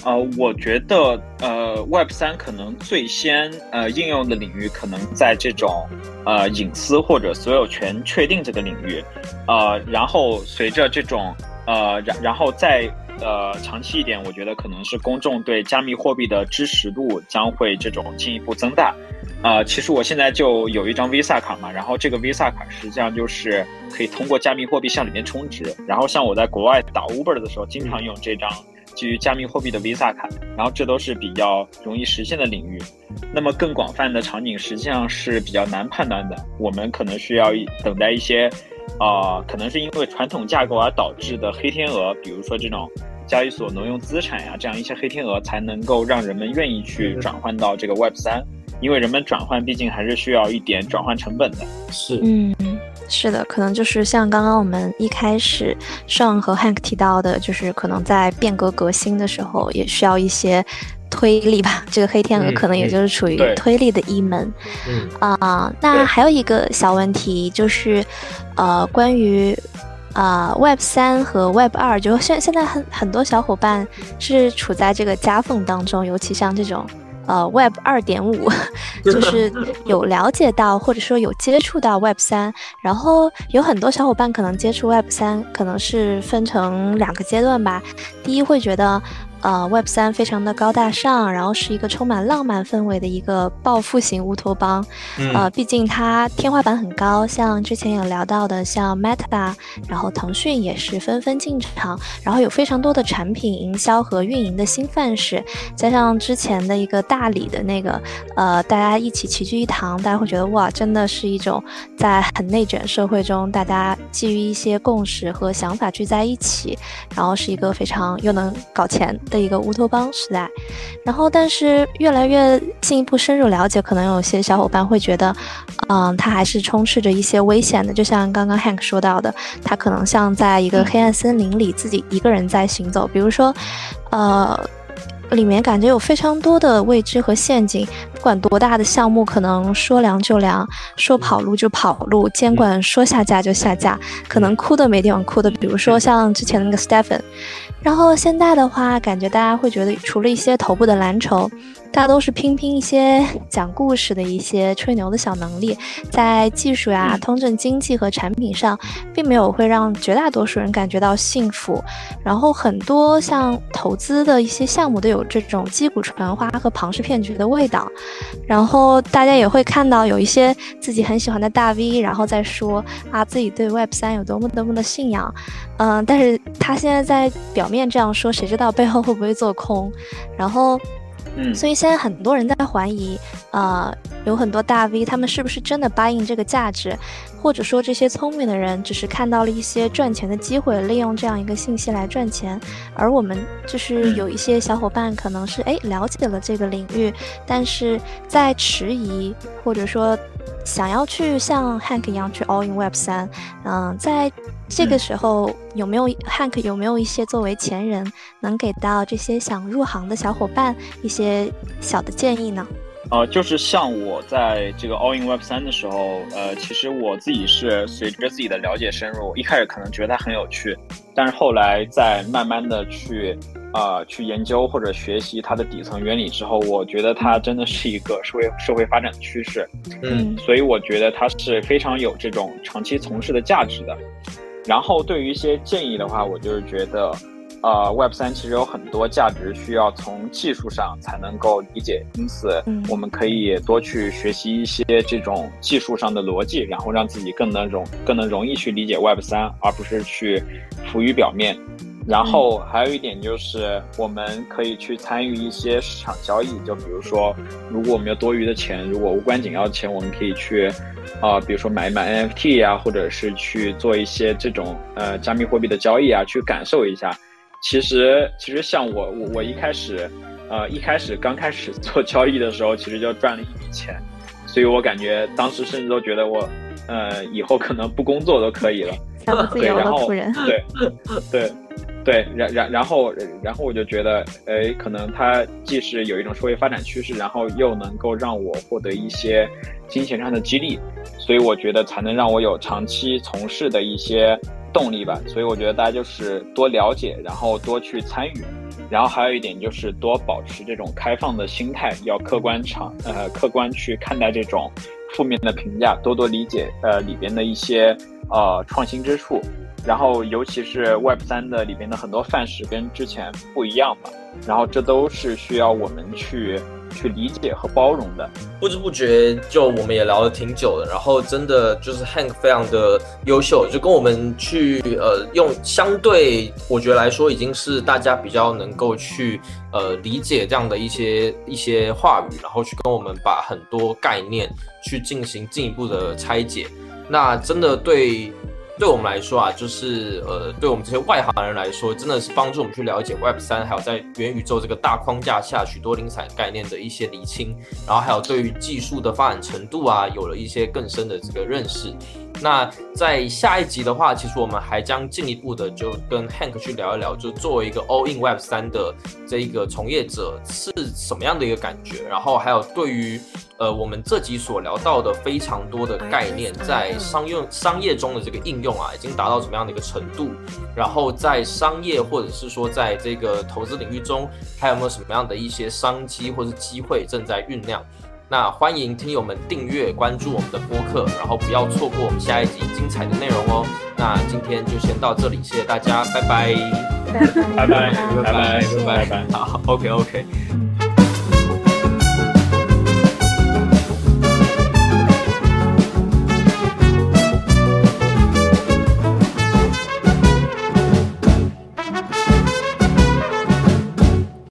呃，我觉得，呃，Web 三可能最先呃应用的领域，可能在这种呃隐私或者所有权确定这个领域，呃，然后随着这种呃，然然后再呃长期一点，我觉得可能是公众对加密货币的支持度将会这种进一步增大。呃，其实我现在就有一张 Visa 卡嘛，然后这个 Visa 卡实际上就是可以通过加密货币向里面充值，然后像我在国外打 Uber 的时候，经常用这张。基于加密货币的 Visa 卡，然后这都是比较容易实现的领域。那么更广泛的场景实际上是比较难判断的，我们可能需要等待一些，啊，可能是因为传统架构而导致的黑天鹅，比如说这种交易所挪用资产呀，这样一些黑天鹅才能够让人们愿意去转换到这个 Web 三，因为人们转换毕竟还是需要一点转换成本的。是，嗯。是的，可能就是像刚刚我们一开始上和 Hank 提到的，就是可能在变革革新的时候，也需要一些推力吧。这个黑天鹅可能也就是处于推力的一门。嗯啊，那还有一个小问题就是，呃，关于啊 Web 三和 Web 二，就现现在很很多小伙伴是处在这个夹缝当中，尤其像这种。呃，Web 二点五，就是 有了解到或者说有接触到 Web 三，然后有很多小伙伴可能接触 Web 三，可能是分成两个阶段吧。第一会觉得。呃，Web 三非常的高大上，然后是一个充满浪漫氛围的一个暴富型乌托邦。呃，毕竟它天花板很高，像之前有聊到的，像 Meta，然后腾讯也是纷纷进场，然后有非常多的产品营销和运营的新范式，加上之前的一个大理的那个，呃，大家一起齐聚一堂，大家会觉得哇，真的是一种在很内卷社会中，大家基于一些共识和想法聚在一起，然后是一个非常又能搞钱。的一个乌托邦时代，然后但是越来越进一步深入了解，可能有些小伙伴会觉得，嗯，它还是充斥着一些危险的。就像刚刚 Hank 说到的，他可能像在一个黑暗森林里自己一个人在行走。比如说，呃。里面感觉有非常多的未知和陷阱，不管多大的项目，可能说凉就凉，说跑路就跑路，监管说下架就下架，可能哭都没地方哭的，比如说像之前的那个 Stephen，然后现在的话，感觉大家会觉得除了一些头部的蓝筹。大都是拼拼一些讲故事的一些吹牛的小能力，在技术呀、通证经济和产品上，并没有会让绝大多数人感觉到幸福。然后很多像投资的一些项目都有这种击鼓传花和庞氏骗局的味道。然后大家也会看到有一些自己很喜欢的大 V，然后再说啊自己对 Web 三有多么多么的信仰。嗯，但是他现在在表面这样说，谁知道背后会不会做空？然后。所以现在很多人在怀疑，呃，有很多大 V 他们是不是真的 buy in 这个价值，或者说这些聪明的人只是看到了一些赚钱的机会，利用这样一个信息来赚钱，而我们就是有一些小伙伴可能是哎了解了这个领域，但是在迟疑或者说。想要去像 Hank 一样去 All in Web 三，嗯，在这个时候有没有 Hank 有没有一些作为前人能给到这些想入行的小伙伴一些小的建议呢？呃，就是像我在这个 All in Web 三的时候，呃，其实我自己是随着自己的了解深入，一开始可能觉得它很有趣，但是后来在慢慢的去。呃，去研究或者学习它的底层原理之后，我觉得它真的是一个社会社会发展的趋势，嗯，所以我觉得它是非常有这种长期从事的价值的。然后对于一些建议的话，我就是觉得，呃，Web 三其实有很多价值需要从技术上才能够理解，因此我们可以多去学习一些这种技术上的逻辑，然后让自己更能容更能容易去理解 Web 三，而不是去浮于表面。然后还有一点就是，我们可以去参与一些市场交易，就比如说，如果我们有多余的钱，如果无关紧要的钱，我们可以去，啊，比如说买一买 NFT 呀，或者是去做一些这种呃加密货币的交易啊，去感受一下。其实，其实像我我我一开始，呃，一开始刚开始做交易的时候，其实就赚了一笔钱。所以我感觉当时甚至都觉得我，呃，以后可能不工作都可以了。对，然后对对对，对然然然后然后我就觉得，哎，可能它既是有一种社会发展趋势，然后又能够让我获得一些金钱上的激励，所以我觉得才能让我有长期从事的一些动力吧。所以我觉得大家就是多了解，然后多去参与，然后还有一点就是多保持这种开放的心态，要客观场呃客观去看待这种负面的评价，多多理解呃里边的一些。呃，创新之处，然后尤其是 Web 三的里边的很多范式跟之前不一样嘛，然后这都是需要我们去去理解和包容的。不知不觉就我们也聊了挺久了，然后真的就是 Hank 非常的优秀，就跟我们去呃用相对我觉得来说已经是大家比较能够去呃理解这样的一些一些话语，然后去跟我们把很多概念去进行进一步的拆解。那真的对，对我们来说啊，就是呃，对我们这些外行人来说，真的是帮助我们去了解 Web 三，还有在元宇宙这个大框架下许多零散概念的一些厘清，然后还有对于技术的发展程度啊，有了一些更深的这个认识。那在下一集的话，其实我们还将进一步的就跟 Hank 去聊一聊，就作为一个 All in Web 三的这一个从业者是什么样的一个感觉，然后还有对于呃我们这集所聊到的非常多的概念，在商用商业中的这个应用啊，已经达到什么样的一个程度，然后在商业或者是说在这个投资领域中，还有没有什么样的一些商机或是机会正在酝酿。那欢迎听友们订阅关注我们的播客，然后不要错过我们下一集精彩的内容哦。那今天就先到这里，谢谢大家，拜拜，拜拜，拜拜，拜拜，好，OK OK。